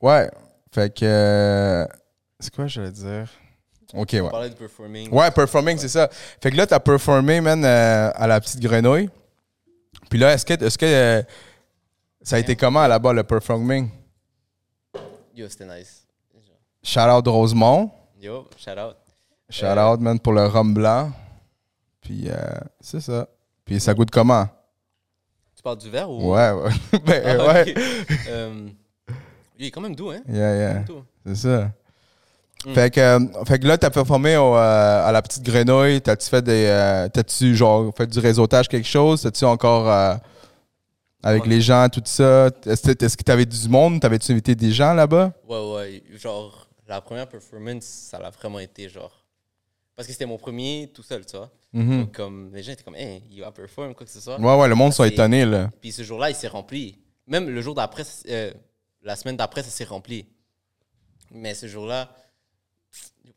ouais, fait que. euh, C'est quoi, je vais dire? Ok, ouais. On parlait de performing. Ouais, performing, c'est ça. Fait que là, t'as performé, man, euh, à la petite grenouille. Puis là, est-ce que, est-ce que euh, ça a été comment là-bas, le performing? Yo, c'était nice. Shout out Rosemont. Yo, shout out. Shout out, man, pour le rhum blanc. Puis euh, c'est ça. Puis ça goûte comment? Tu parles du verre ou? Ouais, ouais. ben, Ah, ouais. Euh, il est quand même doux, hein? Yeah, yeah. C'est ça. Mm. Fait, que, euh, fait que là, t'as performé au, euh, à la petite grenouille. T'as-tu fait des. euh, t'as-tu genre fait du réseautage, quelque chose? T'as-tu encore. avec Ouais. les gens, tout ça? Est-ce que t'avais du monde? T'avais-tu invité des gens là-bas? Ouais, ouais. Genre, la première performance, ça l'a vraiment été genre. Parce que c'était mon premier tout seul, tu vois. Mhm. Donc, comme, les gens étaient comme, hey, il va perform, quoi que ce soit. Ouais, ouais, le monde sont C'est- étonnés, là. Puis ce jour-là, il s'est rempli. Même le jour d'après, euh, la semaine d'après, ça s'est rempli. Mais ce jour-là,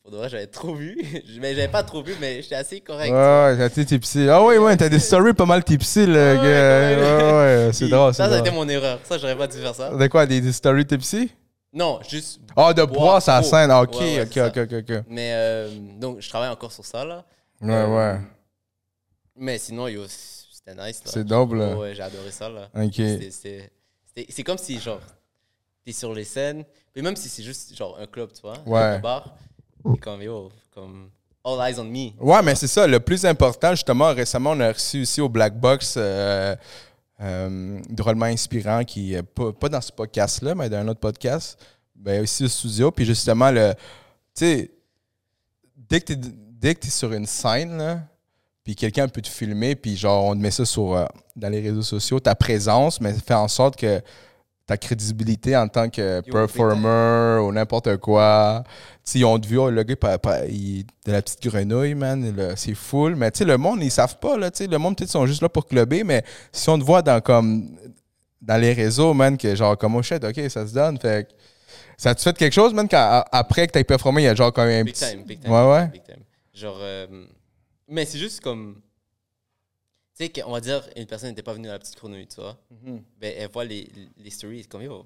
pour de vrai, j'avais trop vu. mais j'avais pas trop vu, mais j'étais assez correct. Ouais, t'as été tipsy. Ah, ouais, ouais, t'as des stories pas mal tipsy, le Ouais, ouais, Ouais, ouais, c'est drôle, Ça, ça a été mon erreur. Ça, j'aurais pas dû faire ça. De quoi, des, des stories tipsy? Non, juste. Ah, de Boire boire sa scène. Ah, Ok, Ouais, ouais, ok, ok, ok, ok. Mais euh, donc, je travaille encore sur ça, là. Ouais, Euh, ouais. Mais sinon, yo, c'était nice, là. C'est dope, là. Ouais, j'ai adoré ça, là. Ok. C'est comme si, genre, t'es sur les scènes, puis même si c'est juste, genre, un club, tu vois, Ouais. un bar, t'es comme, yo, comme, all eyes on me. Ouais, mais c'est ça. Le plus important, justement, récemment, on a reçu ici au Black Box euh, euh, drôlement inspirant, qui est pas, pas dans ce podcast-là, mais dans un autre podcast, ben, ici au studio. Puis justement, le, tu sais, dès que tu es, sur une scène, là, puis quelqu'un peut te filmer, puis genre, on te met ça sur, euh, dans les réseaux sociaux, ta présence, mais fait en sorte que ta crédibilité en tant que performer ou n'importe quoi. Tu sais, ils ont te vu, oh, le gars, il- de la petite grenouille, man, c'est full. Mais tu sais, le monde, ils savent pas, là, tu le monde, peut-être, sont juste là pour clubber, mais si on te voit dans, comme, dans les réseaux, man, que genre, comme, oh shit, ok, ça se donne, fait Ça a-tu fait quelque chose, man, quand, après que t'aies performé, il y a genre quand même un Big petit. time, big time. Ouais, ouais. big time. Genre, euh, mais c'est juste comme. Tu sais, qu'on va dire, une personne n'était pas venue à la petite chrono, tu vois. Ben, elle voit les, les stories, comme yo,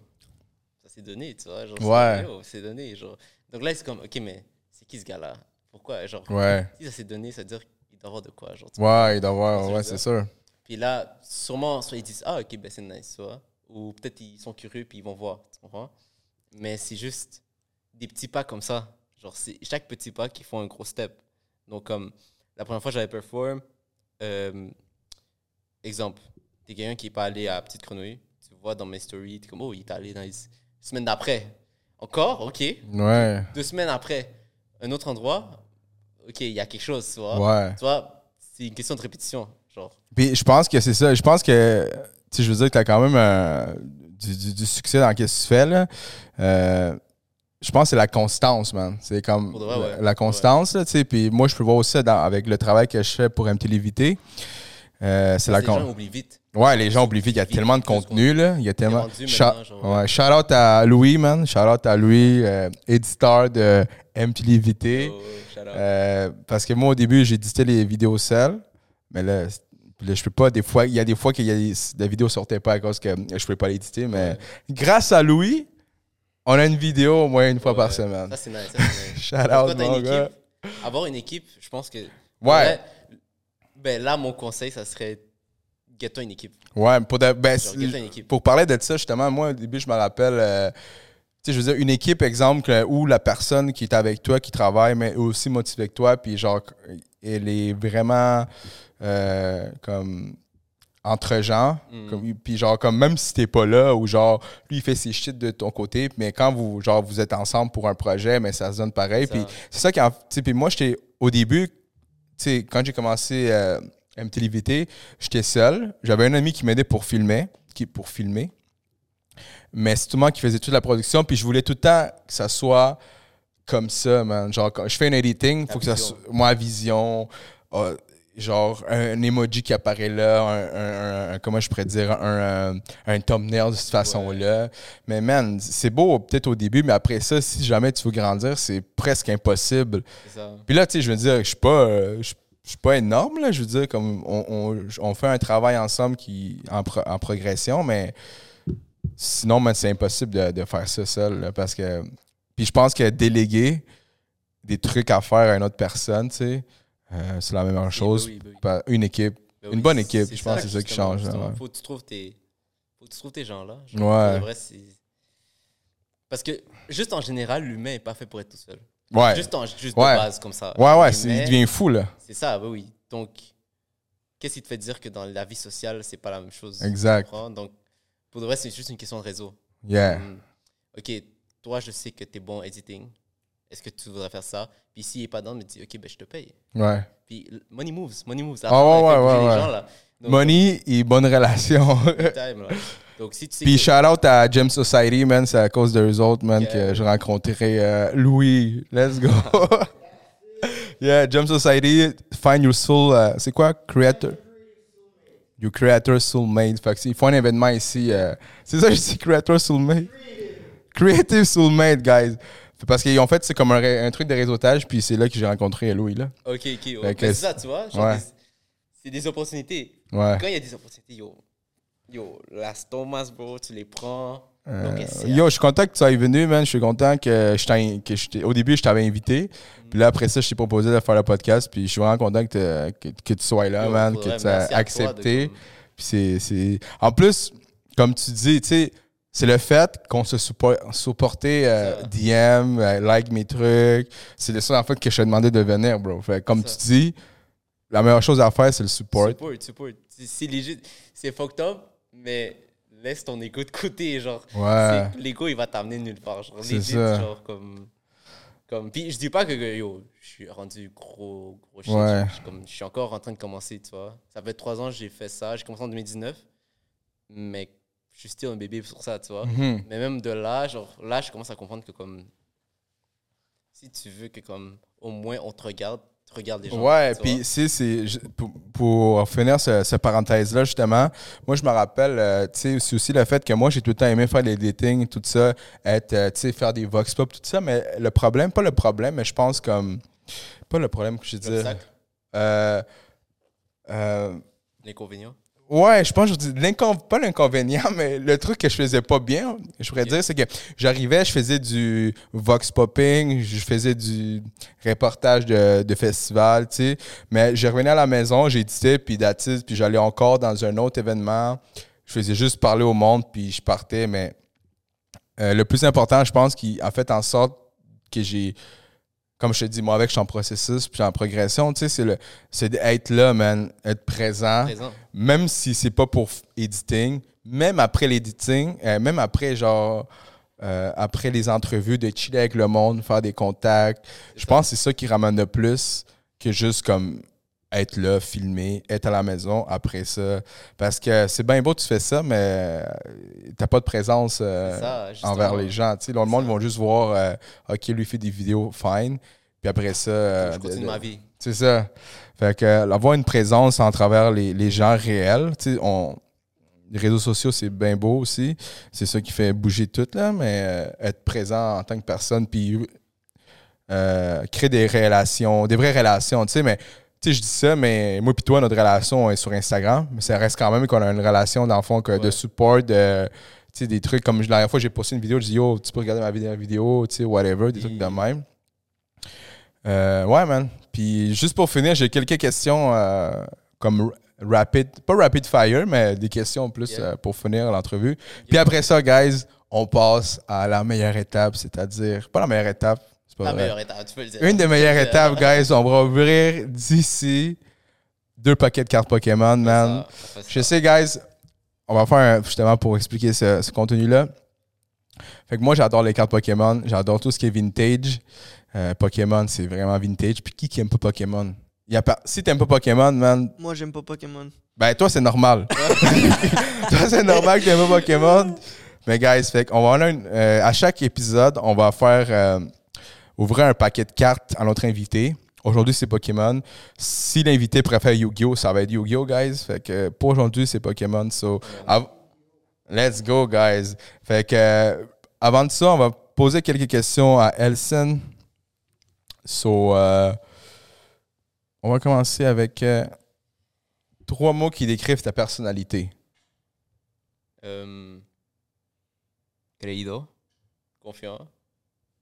ça s'est donné, tu vois. Genre, Ouais. c'est donné. Genre. Donc là, c'est comme, ok, mais c'est qui ce gars-là? Pourquoi Genre, Ouais. si ça s'est donné, ça veut dire qu'il doit avoir de quoi. Genre, vois. Ouais, il doit avoir. Ouais, c'est sûr. Puis là, sûrement, soit ils disent, ah, ok, ben c'est nice, tu vois. Ou peut-être ils sont curieux puis ils vont voir, tu comprends? Mais c'est juste des petits pas comme ça. Genre, c'est chaque petit pas qui font un gros step. Donc, comme la première fois j'avais perform, euh, exemple, t'es quelqu'un qui n'est pas allé à Petite Grenouille, tu vois dans mes stories, t'es comme, oh, il est allé dans les semaines d'après. Encore, ok. Ouais. Deux semaines après, un autre endroit, ok, il y a quelque chose, tu vois. Ouais. Tu vois, c'est une question de répétition. Genre, Puis je pense que c'est ça. Je pense que, tu je veux dire que t'as quand même euh, du, du- du succès dans ce que tu fais, là. Euh, je pense que c'est la constance, man. C'est comme vrai, la, ouais. la constance, là, tu sais. Puis moi, je peux voir aussi dans- avec le travail que je fais pour MTLVT. Euh, c'est la les gens oublient vite. Ouais, les gens oublient vite. Il y a Vite, tellement de contenu, là. Il y a tellement. Shout- ouais, shout out à Louis, man. Shout out à Louis, euh, éditeur de MTLVT. Oh. Euh, parce que moi, au début, j'éditais les vidéos seules. Mais là, là, je peux pas. Des fois, il y a des fois que la vidéo sortait pas à cause que je pouvais pas l'éditer. Mais Ouais. grâce à Louis, on a une vidéo au moins une fois par semaine. Ça, c'est nice. ça, c'est nice. Shout out, mon gars. équipe, avoir une équipe, je pense que. Ouais. Ben là, mon conseil, ça serait. Get-toi une équipe. Ouais, pour, de- ben, Genre, c'est- get-toi une équipe. pour parler de ça, justement, moi, au début, je me rappelle, euh, tu sais, je veux dire, une équipe, exemple, où la personne qui est avec toi, qui travaille, mais aussi motivée que toi, puis genre, elle est vraiment euh, comme entre gens, Mm. puis genre, comme même si t'es pas là, ou genre, lui, il fait ses shit de ton côté, mais quand vous, genre, vous êtes ensemble pour un projet, mais ça se donne pareil, puis c'est ça qui, en- tu sais, puis moi, j'étais, au début, sais, quand j'ai commencé euh, MTLVT, j'étais seul. J'avais un ami qui m'aidait pour filmer, qui, pour filmer. Mais c'est tout le monde qui faisait toute la production. Puis je voulais tout le temps que ça soit comme ça, man. Genre, quand je fais un editing, Ta faut que ça soit. Moi, vision. euh, genre, un, un emoji qui apparaît là. Un, un- un- comment je pourrais dire Un, un, un thumbnail de cette façon-là. Mais, man, c'est beau peut-être au début, mais après ça, si jamais tu veux grandir, c'est presque impossible. Ça. Puis là, tu sais, je veux dire, je suis pas, euh, je, je suis pas énorme, là. Je veux dire, comme on, on- on fait un travail ensemble qui en, pro- en progression, mais sinon, c'est impossible de, de faire ça seul, là, parce que. Puis je pense que déléguer des trucs à faire à une autre personne, tu sais, euh, c'est la même chose. Oui, oui, Pas Une équipe. Une bonne équipe, je pense que c'est ça qui change, ouais. Faut que tu trouves tes, faut que tu trouves tes gens là. Ouais. pour de vrai, Parce que juste en général, l'humain est pas fait pour être tout seul. Ouais. Juste, en, juste Ouais. de base comme ça. ouais, ouais, il devient fou, là. C'est ça, oui, oui. Donc, qu'est-ce qui te fait dire que dans la vie sociale, c'est pas la même chose? Exact. Donc, pour de vrai, c'est juste une question de réseau. Yeah. Hum, ok, toi, je sais que tu es bon editing. Est-ce que tu voudrais faire ça? Puis s'il n'est pas dans, me dit, ok, ben je te paye. Ouais. Puis money moves, money moves. Ah ouais, ouais, ouais, ouais. Gens, là. Donc, Money et bonne relation. time. Donc, si tu sais Puis que- shout out à Gem Society, man. C'est à cause d'eux autres, man, que j'ai rencontré euh, Louis. Let's go. yeah, Gem Society, find your soul. euh, c'est quoi? Creator? Your creator soulmate. Fait que il faut un événement ici. euh, c'est ça que je dis, creator soulmate. Creative soulmate, guys. Parce ont fait, c'est comme un, truc de réseautage, puis c'est là que j'ai rencontré Louis, là. Ok, ok. que c'est ça, tu vois. ouais. C'est des opportunités. Ouais. Quand il y a des opportunités, yo, yo, las Thomas, bro, tu les prends. Euh, yo, je suis content que tu sois venu, man. Je suis content que je t'ai, que je au début, je t'avais invité. Puis là, après ça, je t'ai proposé de faire le podcast. Puis je suis vraiment content que, que, que tu sois là, Yo, man, que tu as accepté. Puis c'est... En plus, comme tu dis, tu sais, c'est le fait qu'on se suppo- supportait euh. DM, euh, like mes trucs. C'est le seul en fait que je t'ai demandé de venir, bro. Fait, comme tu dis, la meilleure chose à faire, c'est le support. Support, support. C'est- legit. C'est fucked up, mais laisse ton ego de côté. Genre, Ouais. l'ego, il va t'amener nulle part. Genre, legit, ça. genre, comme. Comme, puis je dis pas que yo, je suis rendu gros, gros shit. Ouais. Je, suis comme, je suis encore en train de commencer, tu vois. Ça fait trois ans que j'ai fait ça. J'ai commencé en 2019. Mais je suis still un bébé sur ça, tu vois. Mhm. Mais même de là, genre, là, je commence à comprendre que comme. Si tu veux que comme au moins on te regarde, tu regardes les gens. Ouais, puis vois. c'est, pour, pour finir ce, ce parenthèse-là, justement, moi, je me rappelle, euh, tu sais, c'est aussi le fait que moi, j'ai tout le temps aimé faire des dating, tout ça, être, euh, tu sais, faire des vox pop, tout ça, mais le problème, pas le problème, mais je pense comme, pas le problème que je dis. Euh, euh, l'inconvénient. Ouais, je pense que je dis l'incon- pas l'inconvénient, mais le truc que je faisais pas bien, je pourrais dire, c'est que j'arrivais, je faisais du vox popping, je faisais du reportage de, de festival, tu sais, mais je revenais à la maison, j'éditais, puis it, puis j'allais encore dans un autre événement, je faisais juste parler au monde, puis je partais, mais euh, le plus important, je pense, qui a fait en sorte que j'ai, comme je te dis, moi, avec, je suis en processus, puis en progression, tu sais, c'est le- c'est d'être là, man, être présent Présent. même si c'est pas pour editing, même après l'editing, euh, même après genre euh, après les entrevues, de chiller avec le monde, faire des contacts, je pense que c'est ça qui ramène le plus que juste comme être là, filmer, être à la maison après ça. Parce que c'est bien beau, tu fais ça, mais euh, t'as pas de présence euh, ça, envers les gens. Tu sais, le monde va juste voir, euh, OK, lui fait des vidéos, fine. Puis après ça. euh, je continue ma vie. c'est ça. Fait que avoir une présence en travers les, les gens réels, tu sais, on les réseaux sociaux, c'est bien beau aussi. C'est ça qui fait bouger tout, là, mais euh, être présent en tant que personne, puis euh, créer des relations, des vraies relations, tu sais, mais tu sais, je dis ça, mais moi puis toi, notre relation est sur Instagram, mais ça reste quand même qu'on a une relation, dans le fond, que de support, de, tu sais, des trucs comme la dernière fois, j'ai posté une vidéo, je dis, yo, tu peux regarder ma vidéo, tu sais, whatever, des trucs de même. Euh, ouais, man. Puis juste pour finir, j'ai quelques questions euh, comme rapid, pas rapid fire, mais des questions plus Yeah. euh, pour finir l'entrevue. Puis après ça, guys, on passe à la meilleure étape, c'est-à-dire, pas la meilleure étape, pas La vrai. meilleure étape, tu peux le dire. Une des meilleures Euh, étapes, guys, on va ouvrir d'ici deux paquets de cartes Pokémon, man. ça, Je sais, guys, on va faire un- justement pour expliquer ce, ce contenu-là. Fait que moi, j'adore les cartes Pokémon. J'adore tout ce qui est vintage. Euh, Pokémon, c'est vraiment vintage. Puis qui qui aime pas Pokémon? Il y a pas, si t'aimes pas Pokémon, man, Moi, j'aime pas Pokémon. ben toi, c'est normal. toi, c'est normal que t'aimes pas Pokémon. Mais guys, fait qu'on va avoir une- euh, à chaque épisode, on va faire euh, ouvrir un paquet de cartes à notre invité. Aujourd'hui, c'est Pokémon. Si l'invité préfère Yu-Gi-Oh, ça va être Yu-Gi-Oh, guys. Fait que pour aujourd'hui, c'est Pokémon. So, let's go, guys. Fait que euh, avant de ça, on va poser quelques questions à Elson. So, euh, on va commencer avec euh, trois mots qui décrivent ta personnalité. Euh, creído, confiant.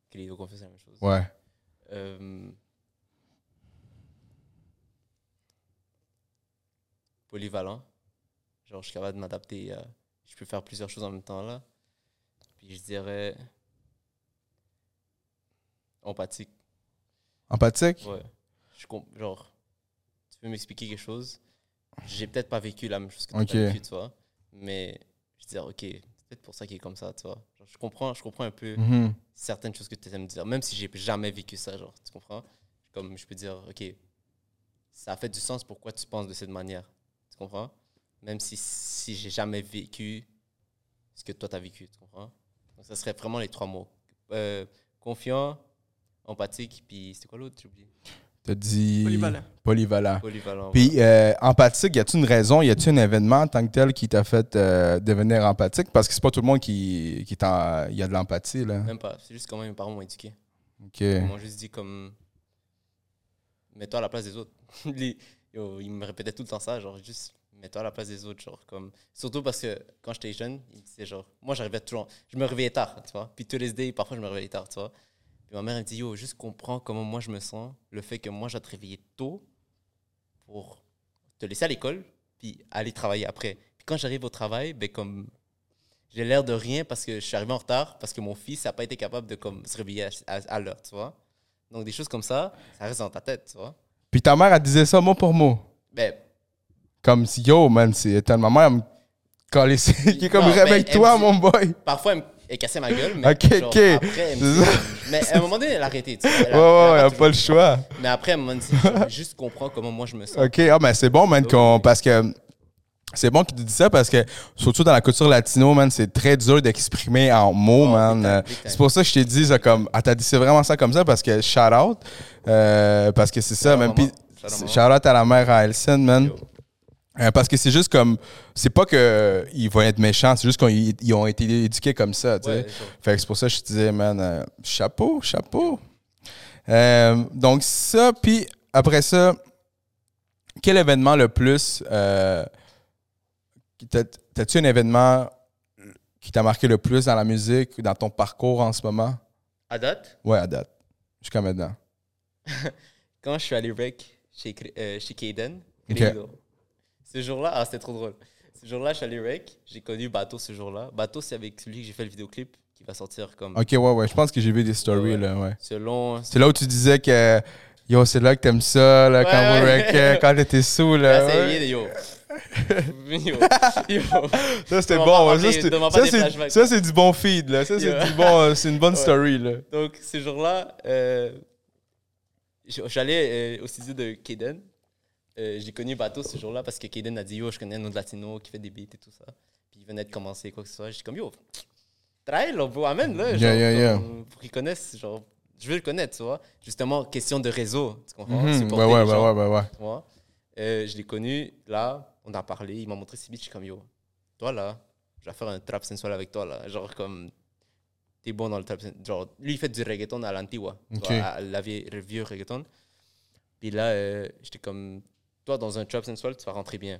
Creído, confiant, c'est la même chose. Ouais. Euh, polyvalent. Genre, je suis capable de m'adapter. à- je peux faire plusieurs choses en même temps là. Puis je dirais empathique. Empathique? Ouais. Je genre, tu peux m'expliquer quelque chose? J'ai peut-être pas vécu la même chose que tu as vécu, tu vois. Mais je dis, ok, c'est peut-être pour ça qu'il est comme ça, tu vois. Je, comprends, je comprends un peu Mhm. certaines choses que tu aimes dire, même si j'ai jamais vécu ça, genre, tu comprends? Comme je peux dire, ok, ça a fait du sens pourquoi tu penses de cette manière, tu comprends? Même si, si j'ai jamais vécu ce que toi t'as vécu, tu comprends? Donc ça serait vraiment les trois mots. Euh, confiant, empathique, puis c'était quoi l'autre, j'ai oublié? T'as dit. Polyvalent. Polyvalent. Polyvalent. Puis, euh, empathique, y a-tu une raison, y a-tu un événement en tant que tel qui t'a fait euh, devenir empathique? Parce que c'est pas tout le monde qui, qui t'en- y a de l'empathie, là. Même pas, c'est juste comment mes parents m'ont éduqué. Ok. Ils m'ont juste dit comme. Mets-toi à la place des autres. Les- yo, ils me répétaient tout le temps ça, genre juste mets-toi à la place des autres, genre comme. Surtout parce que quand j'étais jeune, ils me disaient genre. Moi j'arrivais toujours. Je me réveillais tard, tu vois. Puis tous les days, parfois je me réveillais tard, tu vois. Puis ma mère elle me dit yo, juste comprends comment moi je me sens, le fait que moi je dois te réveiller tôt pour te laisser à l'école, puis aller travailler après. Puis quand j'arrive au travail, ben comme. J'ai l'air de rien parce que je suis arrivé en retard, parce que mon fils n'a pas été capable de comme, se réveiller à, à- à l'heure, tu vois. Donc, des choses comme ça, ça reste dans ta tête, tu vois. Puis ta mère, elle disait ça mot pour mot. Ben, Comme si, yo, man, c'est tellement mère, elle me collait- qui est comme, réveille-toi, mon boy. parfois, elle, me- elle cassait ma gueule, mais genre, après, elle me mais à un moment donné, elle a arrêté, tu vois. Elle a- ouais, elle a pas le choix. Mais après, elle m'a dit, genre, juste comprends comment moi je me sens. Ok, ah, ben c'est bon, man, qu'on- parce que c'est bon qu'il te dise ça parce que, surtout dans la culture latino, man, c'est très dur d'exprimer en mots, Oh, man. C'est pour ça que je t'ai dit, ça, comme, ah, t'as dit c'est vraiment ça comme ça parce que shout out. euh, parce que c'est ça, Shout out même. Puis, Shout out maman. shout out à la mère à Elson, man. Yo. Euh, parce que c'est juste comme. C'est pas qu'ils vont être méchants, c'est juste qu'ils ils ont été éduqués comme ça, tu sais. Ouais, Fait que c'est pour ça que je te disais, man, euh, chapeau, chapeau. Euh, donc, ça, puis après ça, quel événement le plus. T'as-tu un événement qui t'a marqué le plus dans la musique, dans ton parcours en ce moment? À date, Ouais, à date. Jusqu'à maintenant. quand je suis allé rec chez, chez Kaden, Ok. Ce jour-là, ah, c'était trop drôle. Ce jour-là, je suis allé rec, j'ai connu Bateau ce jour-là. Bateau, c'est avec celui que j'ai fait le vidéoclip qui va sortir comme Ok, ouais, ouais. Je pense que j'ai vu des stories, Ouais, ouais. là, ouais. selon. C'est là où tu disais que. Yo, c'est là que t'aimes ça, là, quand vous wreckez, quand t'étais sous, là. Là, c'est ouais. bien, yo. yo. Yo. Ça, c'était bon. pas ouais. Ça, c'est- c'est du bon feed, là. Ça, c'est bon, euh, c'est une bonne story, là. Donc, ce jour-là, euh, j'allais euh, au studio de Kaden. Euh, j'ai connu Bateau ce jour-là parce que Kaden a dit Yo, je connais un autre latino qui fait des beats et tout ça. Puis il venait de commencer, quoi que ce soit. J'ai dit comme Yo, try, là, bro, amène, là. Yeah, genre, yeah, yeah. comme, Pour qu'ils connaissent, genre, je veux le connaître, tu vois. Justement, question de réseau, tu comprends? Mhm. Supporter Ouais, ouais, les gens, ouais, ouais, ouais. tu vois. Euh, je l'ai connu, là, on a parlé, il m'a montré ses beats, je suis comme Yo, toi, là, je vais faire un trap sensual avec toi, là. Genre, comme t'es bon dans le trap. Genre, lui, il fait du reggaeton à l'antigua. tu Ok. vois, à la vieille, le vieux reggaeton. Puis là, euh, j'étais comme, toi, dans un trap sensual, tu vas rentrer bien.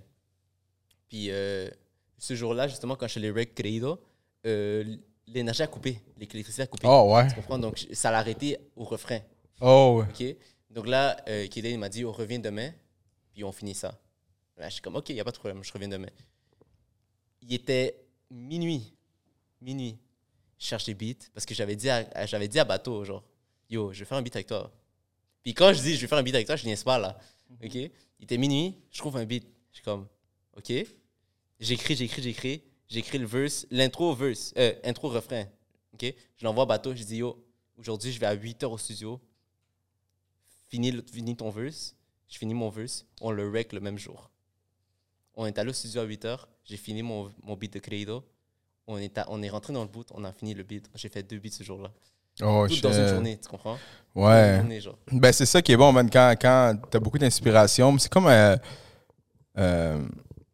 Puis euh, ce jour-là, justement, quand je suis allé Credo, euh, l'énergie a coupé, l'électricité a coupé. Oh, ouais. Tu comprends? Donc, ça l'a arrêté au refrain. Oh, ouais. OK? Donc là, euh, Kéden, m'a dit, on revient demain, puis on finit ça. Là, je suis comme, OK, il n'y a pas de problème, je reviens demain. Il était minuit. Minuit. Je cherche des beats, parce que j'avais dit, à- j'avais dit à Bateau, genre, yo, je vais faire un beat avec toi. Puis quand je dis, je vais faire un beat avec toi, je niaise pas, là. OK? Il était minuit, je trouve un beat. Je suis comme, OK? J'écris, j'écris, j'écris. J'écris le verse, l'intro verse, euh, intro refrain. OK? Je l'envoie Bateau, je dis, yo, aujourd'hui, je vais à 8 heures au studio finis, finis ton verse, je finis mon verse, on le rec le même jour. On est allé au studio à 8h, j'ai fini mon, mon beat de Credo, on est, à- on est rentré dans le boot, on a fini le beat. J'ai fait deux beats ce jour-là. Oh, Tout shit. dans une journée, tu comprends? Une Ouais. journée, genre. Ben, c'est ça qui est bon, man, quand, quand t'as beaucoup d'inspiration. C'est comme. euh, euh,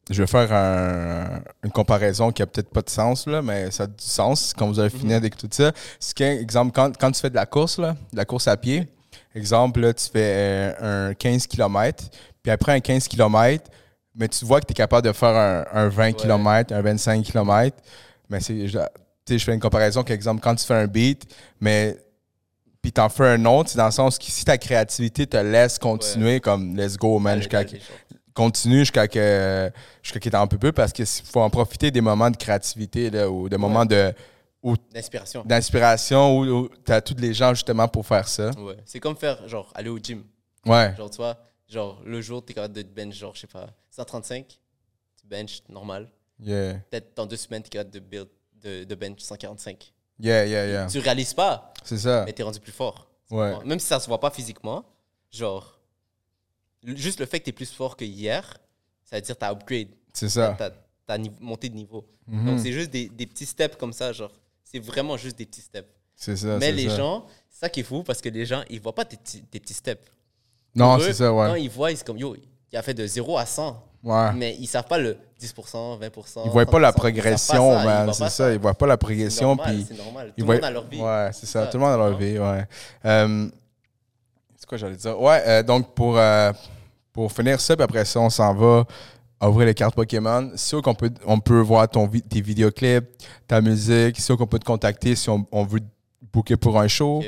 je vais faire un- une comparaison qui a peut-être pas de sens, là, mais ça a du sens quand vous avez fini Mhm. avec tout ça. C'est qu'un exemple, quand, quand tu fais de la course, là, de la course à pied, exemple, là, tu fais euh, un 15 km, puis après un 15 km, mais tu vois que tu es capable de faire un, un 20 Ouais. km, un 25 km. Mais c'est. Sais, je fais une comparaison qu'exemple, quand tu fais un beat, mais puis t'en fais un autre, c'est dans le sens que si ta créativité te laisse continuer, comme let's go, man, jusqu'à continue jusqu'à que jusqu'à qu'il t'en peut plus parce qu'il faut en profiter des moments de créativité là, ou des moments de D'inspiration. d'inspiration où, tu as tous les gens justement pour faire ça. Ouais. C'est comme faire, genre, aller au gym. Ouais. Genre, tu vois, genre, le jour, tu es capable de te bench, genre, je sais pas, 135, tu bench normal. Yeah. Peut-être dans deux semaines, tu es capable de, build, de, de bench 145. Yeah, yeah, yeah. Tu réalises pas, C'est ça. mais tu es rendu plus fort. Ouais. Même si ça se voit pas physiquement, genre, juste le fait que tu es plus fort que hier, ça veut dire que tu as upgrade, C'est ça. tu as, monté de niveau. Mhm. Donc, c'est juste des, des petits steps comme ça, genre, c'est vraiment juste des petits steps. C'est ça. Mais c'est les ça. gens, c'est ça qui est fou parce que les gens, ils voient pas tes petits, tes petits steps. Non, eux, c'est ça, Quand ouais. ils voient, ils sont comme, yo, il a fait de 0 à 100. Ouais. Mais ils savent pas le 10%, 20%. Ils voient pas la 30%, ils savent progression, pas ça, ils man. C'est ça. Ils voient pas la progression. normal, Puis C'est normal. Tout le voient- monde a leur vie. Ouais, c'est ça. Tout le monde a leur vie, ouais. Euh, c'est quoi j'allais dire? Ouais, euh, donc pour, euh, pour finir ça, puis après ça, on s'en va ouvrir les cartes Pokémon. C'est sûr qu'on peut, on peut voir ton, tes vidéoclips, ta musique. C'est sûr qu'on peut te contacter si on, on veut te booker pour un show.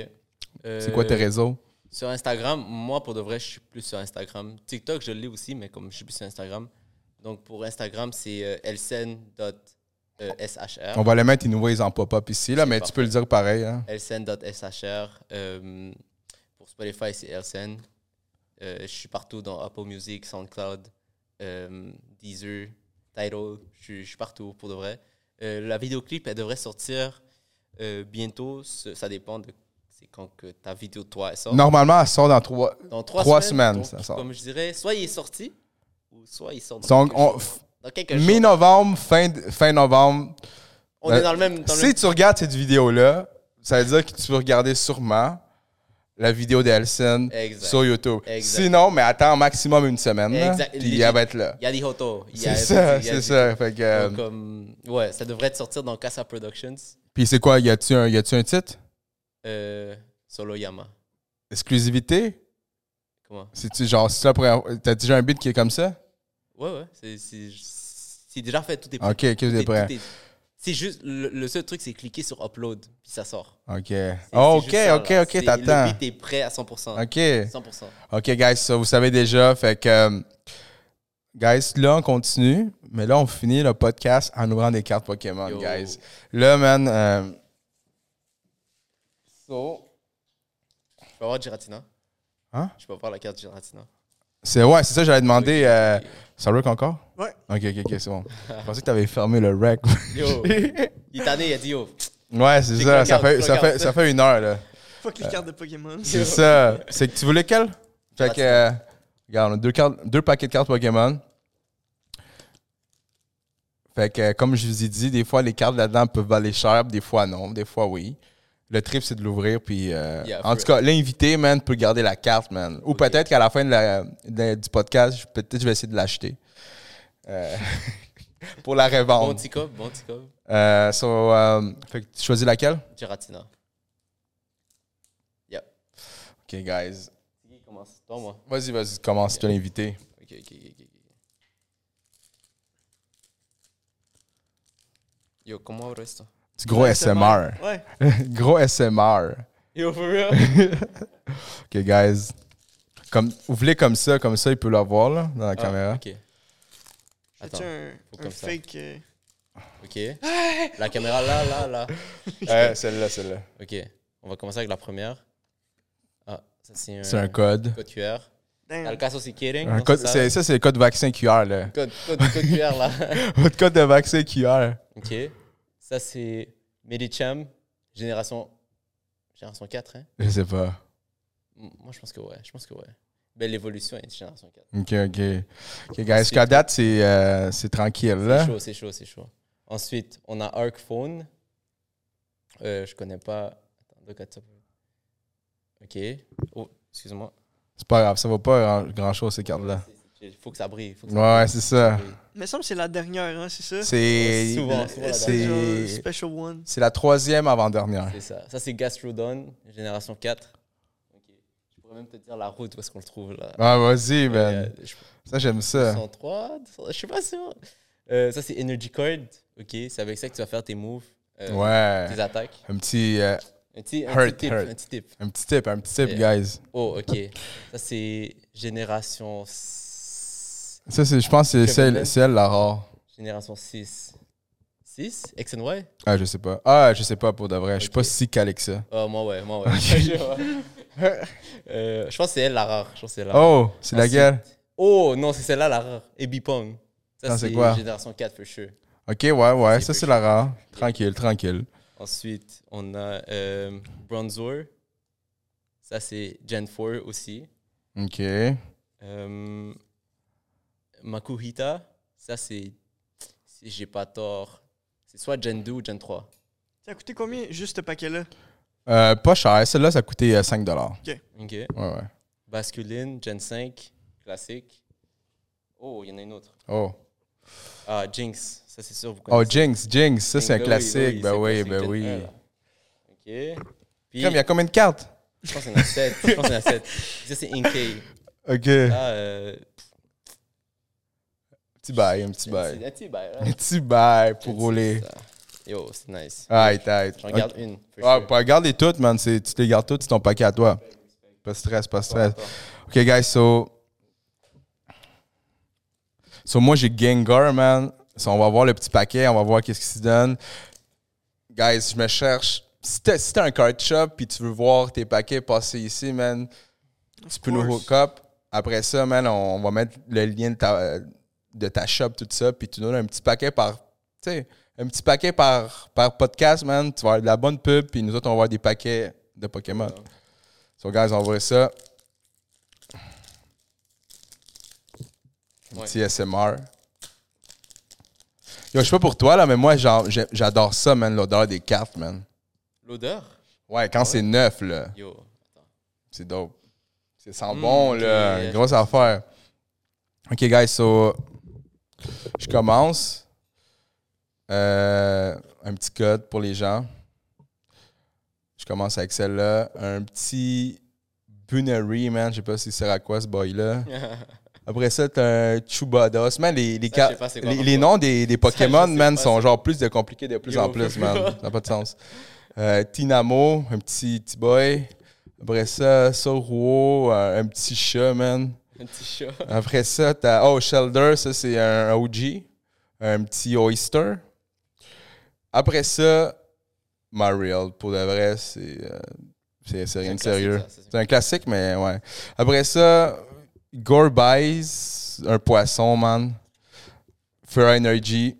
C'est quoi tes réseaux? Sur Instagram, moi, pour de vrai, je suis plus sur Instagram. TikTok, je l'ai aussi, mais comme je suis plus sur Instagram. Donc, pour Instagram, c'est euh, elsen.shr. On va les mettre, ils en pop-up ici, là, mais tu peux le dire pareil. Hein? elsen.shr. Euh, pour Spotify, c'est elsen. Euh, je suis partout dans Apple Music, SoundCloud, euh, Deezer, Tidal. Je suis- je suis partout pour de vrai. Euh, la vidéoclip, elle devrait sortir euh, bientôt. Ça dépend de c'est quand que ta vidéo de toi elle sort? Normalement, elle sort dans trois. Dans trois, trois semaines. semaines, donc, ça sort. Comme je dirais, soit il est sorti, ou soit il sort dans, Donc, on-. Mi-novembre, fin, fin novembre. On Euh, est dans le même. Dans le Si tu regardes cette vidéo-là, ça veut dire que tu peux regarder sûrement la vidéo d'Elson sur YouTube. Exact. Sinon, mais attends maximum une semaine. Puis elle va être là. Il y a des photos. C'est ça, c'est ça. Fait que, euh, Donc, ouais, ça devrait te sortir dans Casa Productions. Puis c'est quoi, y a-tu un, y un titre? Euh, Solo Yama. Exclusivité? Comment? C'est-tu genre, c'est t'as déjà un beat qui est comme ça? Ouais, ouais. c'est- C'est c'est déjà fait. Tout est prêt. Ok, ok, vous Tout êtes est- C'est juste. Le, le seul truc, c'est cliquer sur Upload. Puis ça sort. Ok. Oh, ok, ça, ok, là. ok, t'attends. Le beat est prêt à 100%. Ok. 100%. Ok, guys, ça, vous savez déjà. Fait que, euh, guys, là, on continue. Mais là, on finit le podcast en ouvrant des cartes Pokémon, Yo. guys. Là, man. euh, so, Je peux avoir Giratina Hein? Je peux avoir la carte Giratina. c'est ouais, c'est ça, j'allais demander. euh, ça work encore? Ouais. Ok, ok, ok, c'est bon. Je pensais que t'avais fermé le rec. Yo, il est tanné, il a dit yo. ouais, c'est ça. Ça fait, ça, fait, ça fait une heure, là. Fuck les cartes de Pokémon. C'est ça. C'est que tu voulais quel? Fait que, euh, regarde, on a deux, cartes, deux paquets de cartes Pokémon. Fait que, euh, comme je vous ai dit, des fois, les cartes là-dedans peuvent valer cher, des fois non, des fois oui. Le trip, c'est de l'ouvrir, puis... euh, Yeah, en tout cas, l'invité, man, peut garder la carte, man. Ou peut-être qu'à la fin de la- de- du podcast, peut-être je vais essayer de l'acheter. Euh, pour la Bon revendre. bon petit cop. Euh, so, fait que tu choisis laquelle? Giratina. Yep. OK, guys. C'est qui qui commence? Toi, moi? Vas-y, vas-y, commence, tu as l'invité. Ok, ok, ok. Yo, comment reste Du gros SMR. Ouais. gros SMR. Yo, for real? OK, guys. Comme, vous voulez comme ça, comme ça, il peut l'avoir, là, dans la Ah, caméra. Ok. Attends, un, faut un ça. fake. euh, ok. La caméra là, là, là. Euh, celle-là, celle-là. Ok, on va commencer avec la première. Ah, ça c'est un, C'est un code. code QR. damn. Dans le cas si Kidding. Un non, code c'est c'est, ça, c'est le code vaccin QR, là. Code, code, code QR là. Votre code de vaccin QR. ok. Ça c'est Medicham, génération, génération 4. Hein? Je sais pas. Moi je pense que ouais, je pense que ouais. Belle évolution, hein, génération 4. OK, OK. OK, guys, jusqu'à date, c'est, euh, c'est tranquille, C'est chaud, c'est chaud, c'est chaud. Ensuite, on a Arc Phone. Euh, je connais pas. Attends, look at ça. Ok. Oh, excuse-moi. C'est pas grave, ça vaut pas grand- grand-chose, ces cartes-là. Il faut que ça brille. Faut que ça Ouais, c'est ça ça. brille. Mais il me semble que c'est la dernière, hein, c'est ça? C'est, Souvent, souvent la C'est genre c'est, Special One. c'est la troisième avant-dernière. C'est ça. Ça, c'est Gastrodon, génération 4. Ok. Je pourrais même te dire la route où est-ce qu'on le trouve là. Ah, vas-y, man. Euh, je- Ça, j'aime ça. 203, 203, je sais pas sûr. Euh, ça, c'est Energy Card. Ok. C'est avec ça que tu vas faire tes moves, euh, Ouais. tes attaques. Un petit, euh, Un petit, un Hurt, petit tip. hurt. Un petit tip. un petit tip, un petit tip, guys. Oh, ok. Ça, c'est génération. Ça, c'est, je pense que c'est Kevin celle, Love. c'est elle, la rare. Génération 6. 6 X and Y Ah, je sais pas. Ah, je sais pas pour de vrai. Je suis Ok. pas si calé que ça. Oh, moi, ouais. Moi, ouais. Euh, je pense que c'est elle la rare. Je pense que c'est elle la rare. Oh, c'est Ensuite- laquelle? Oh, non, c'est celle-là la rare. Ebi Pong. Ça, Ah, c'est c'est quoi? génération 4 for sure. Ok, ouais, ouais. C'est Ça, c'est la rare. Tranquille, tranquille. Ensuite, on a euh, Bronzor. Ça, c'est Gen 4 aussi. Ok. Euh, Makuhita. Ça, c'est. Si j'ai pas tort. C'est soit Gen 2 ou Gen 3. Ça a coûté combien juste ce paquet-là? Euh, pas cher. Celle-là, ça a coûté euh, 5 Ouais, Ok. ouais. Basculine, Gen 5, classique. Oh, il y en a une autre. Oh. Ah, Jinx. Ça, c'est sûr, vous Oh. Jinx, Jinx. Ça, c'est un Ben oui, classique. oui, Ben oui, ben oui. 1, là. Ok. Puis, Comme, il y a combien de cartes? je pense qu'il y en a 7. Je pense qu'il y en a 7. Ça, c'est Inkay. Ok. Ah, euh, Petit bail, un petit bail. un petit bail, là. Un petit bail pour rouler. Yo, c'est nice. Aïe, aïe. J'en garde une. Ah, pas garder toutes, man. Tu les gardes toutes, c'est ton paquet à toi. Pas de stress, pas de stress. Ok, guys, so. So, moi, j'ai Gengar, man. So, on va voir le petit paquet, on va voir qu'est-ce qui se donne. Guys, je me cherche. Si t'as si un card shop puis tu veux voir tes paquets passer ici, man, tu peux nous hook up. Après ça, man, on va mettre le lien de ta, de ta shop, tout ça, puis tu donnes un petit paquet par. Tu sais, un petit paquet par, par podcast, man. Tu vas avoir de la bonne pub, puis nous autres, on va avoir des paquets de Pokémon. So, guys, on voit ça. Un Ouais. Petit SMR. Yo, je sais pas pour toi, là, mais moi, j'adore ça, man, l'odeur des cartes, man. L'odeur? Ouais, quand c'est neuf, là, Yo. c'est dope. C'est sent Mm, bon, là. yeah, Grosse affaire. OK, guys, so... Je commence. Euh, un petit code pour les gens. Je commence avec celle-là. Un petit Bunery, man. Je sais pas si c'est à quoi, ce boy-là. Après ça, t'as un Chubados. Man, les, les, Ça, pas les, noms des, des Pokémon, man, pas, sont genre plus de compliqués de plus Yo, en plus, man. Ça n'a pas de sens. Euh, Tinamo, un petit, petit boy. Après ça, Soruo, un, un petit chat, man. Un petit chat. Après ça, t'as. Oh, Shelder, ça c'est un OG. Un petit Oyster. Après ça, Mariel. Pour de vrai, c'est. euh, c'est rien de sérieux. c'est- un classique, mais ouais. Après ça, Gorbise, un poisson, man. Fair Energy.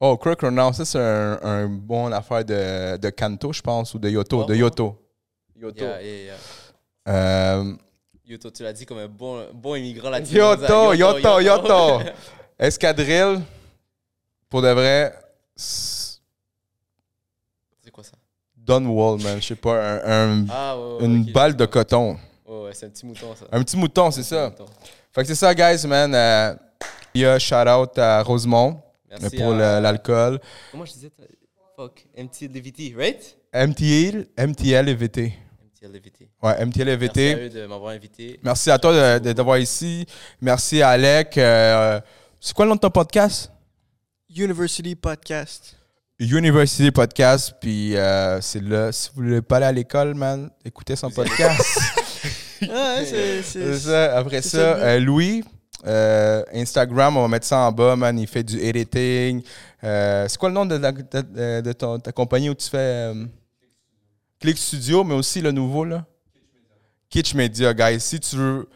Oh, Crook Now, ça c'est un, un bon affaire de, de Kanto, je pense, ou de Yoto. Oh, de oh. Yoto. Yoto. Yeah, yeah, yeah. Euh, Yoto, tu l'as dit comme un bon, bon immigrant latin. Yoto, Yoto, Yoto. Escadrille, pour de vrai, c'est quoi ça? Dunwall, man. Je sais pas, un- un- Ah, ouais, ouais, une balle de coton. Ouais, ouais, c'est un petit mouton, ça. Un petit mouton, c'est ça. mouton. Fait que c'est ça, guys, man. Euh, Il y a shout-out à Rosemont Merci pour à- l'alcool. Comment je disais Fuck. MTL DVT, right? MTL, MTL et VT. MTL DVT. Ouais, MTL et Merci à eux de m'avoir invité. Merci à toi de- d'avoir ici. Merci à Alec. Euh, c'est quoi le nom de ton podcast? University Podcast. University Podcast. Puis euh, c'est là. Si vous voulez pas aller à l'école, man, écoutez son podcast. Ah, ouais, c'est- C'est c'est. ça. Après c'est ça, euh, Louis, euh, Instagram, on va mettre ça en bas, man. Il fait du editing. Euh, c'est quoi le nom de, la- de- de ton- ta compagnie où tu fais euh, Click Studio, mais aussi le nouveau, là? Kitsch Media, guys. Si tu veux,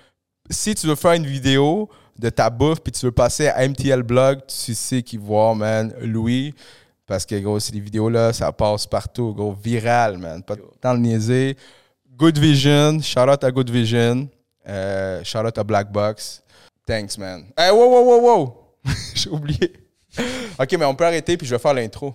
si tu veux faire une vidéo de ta bouffe puis tu veux passer à MTL Blog, tu sais qui voir, man. Louis. Parce que, gros, ces vidéos là, ça passe partout, gros. Viral, man. Pas de temps de niaiser. Good Vision. Shout out à Good Vision. Euh, shout out à Black Box. Thanks, man. Hey, wow, wow, wow, wow! J'ai oublié. ok, mais on peut arrêter puis je vais faire l'intro.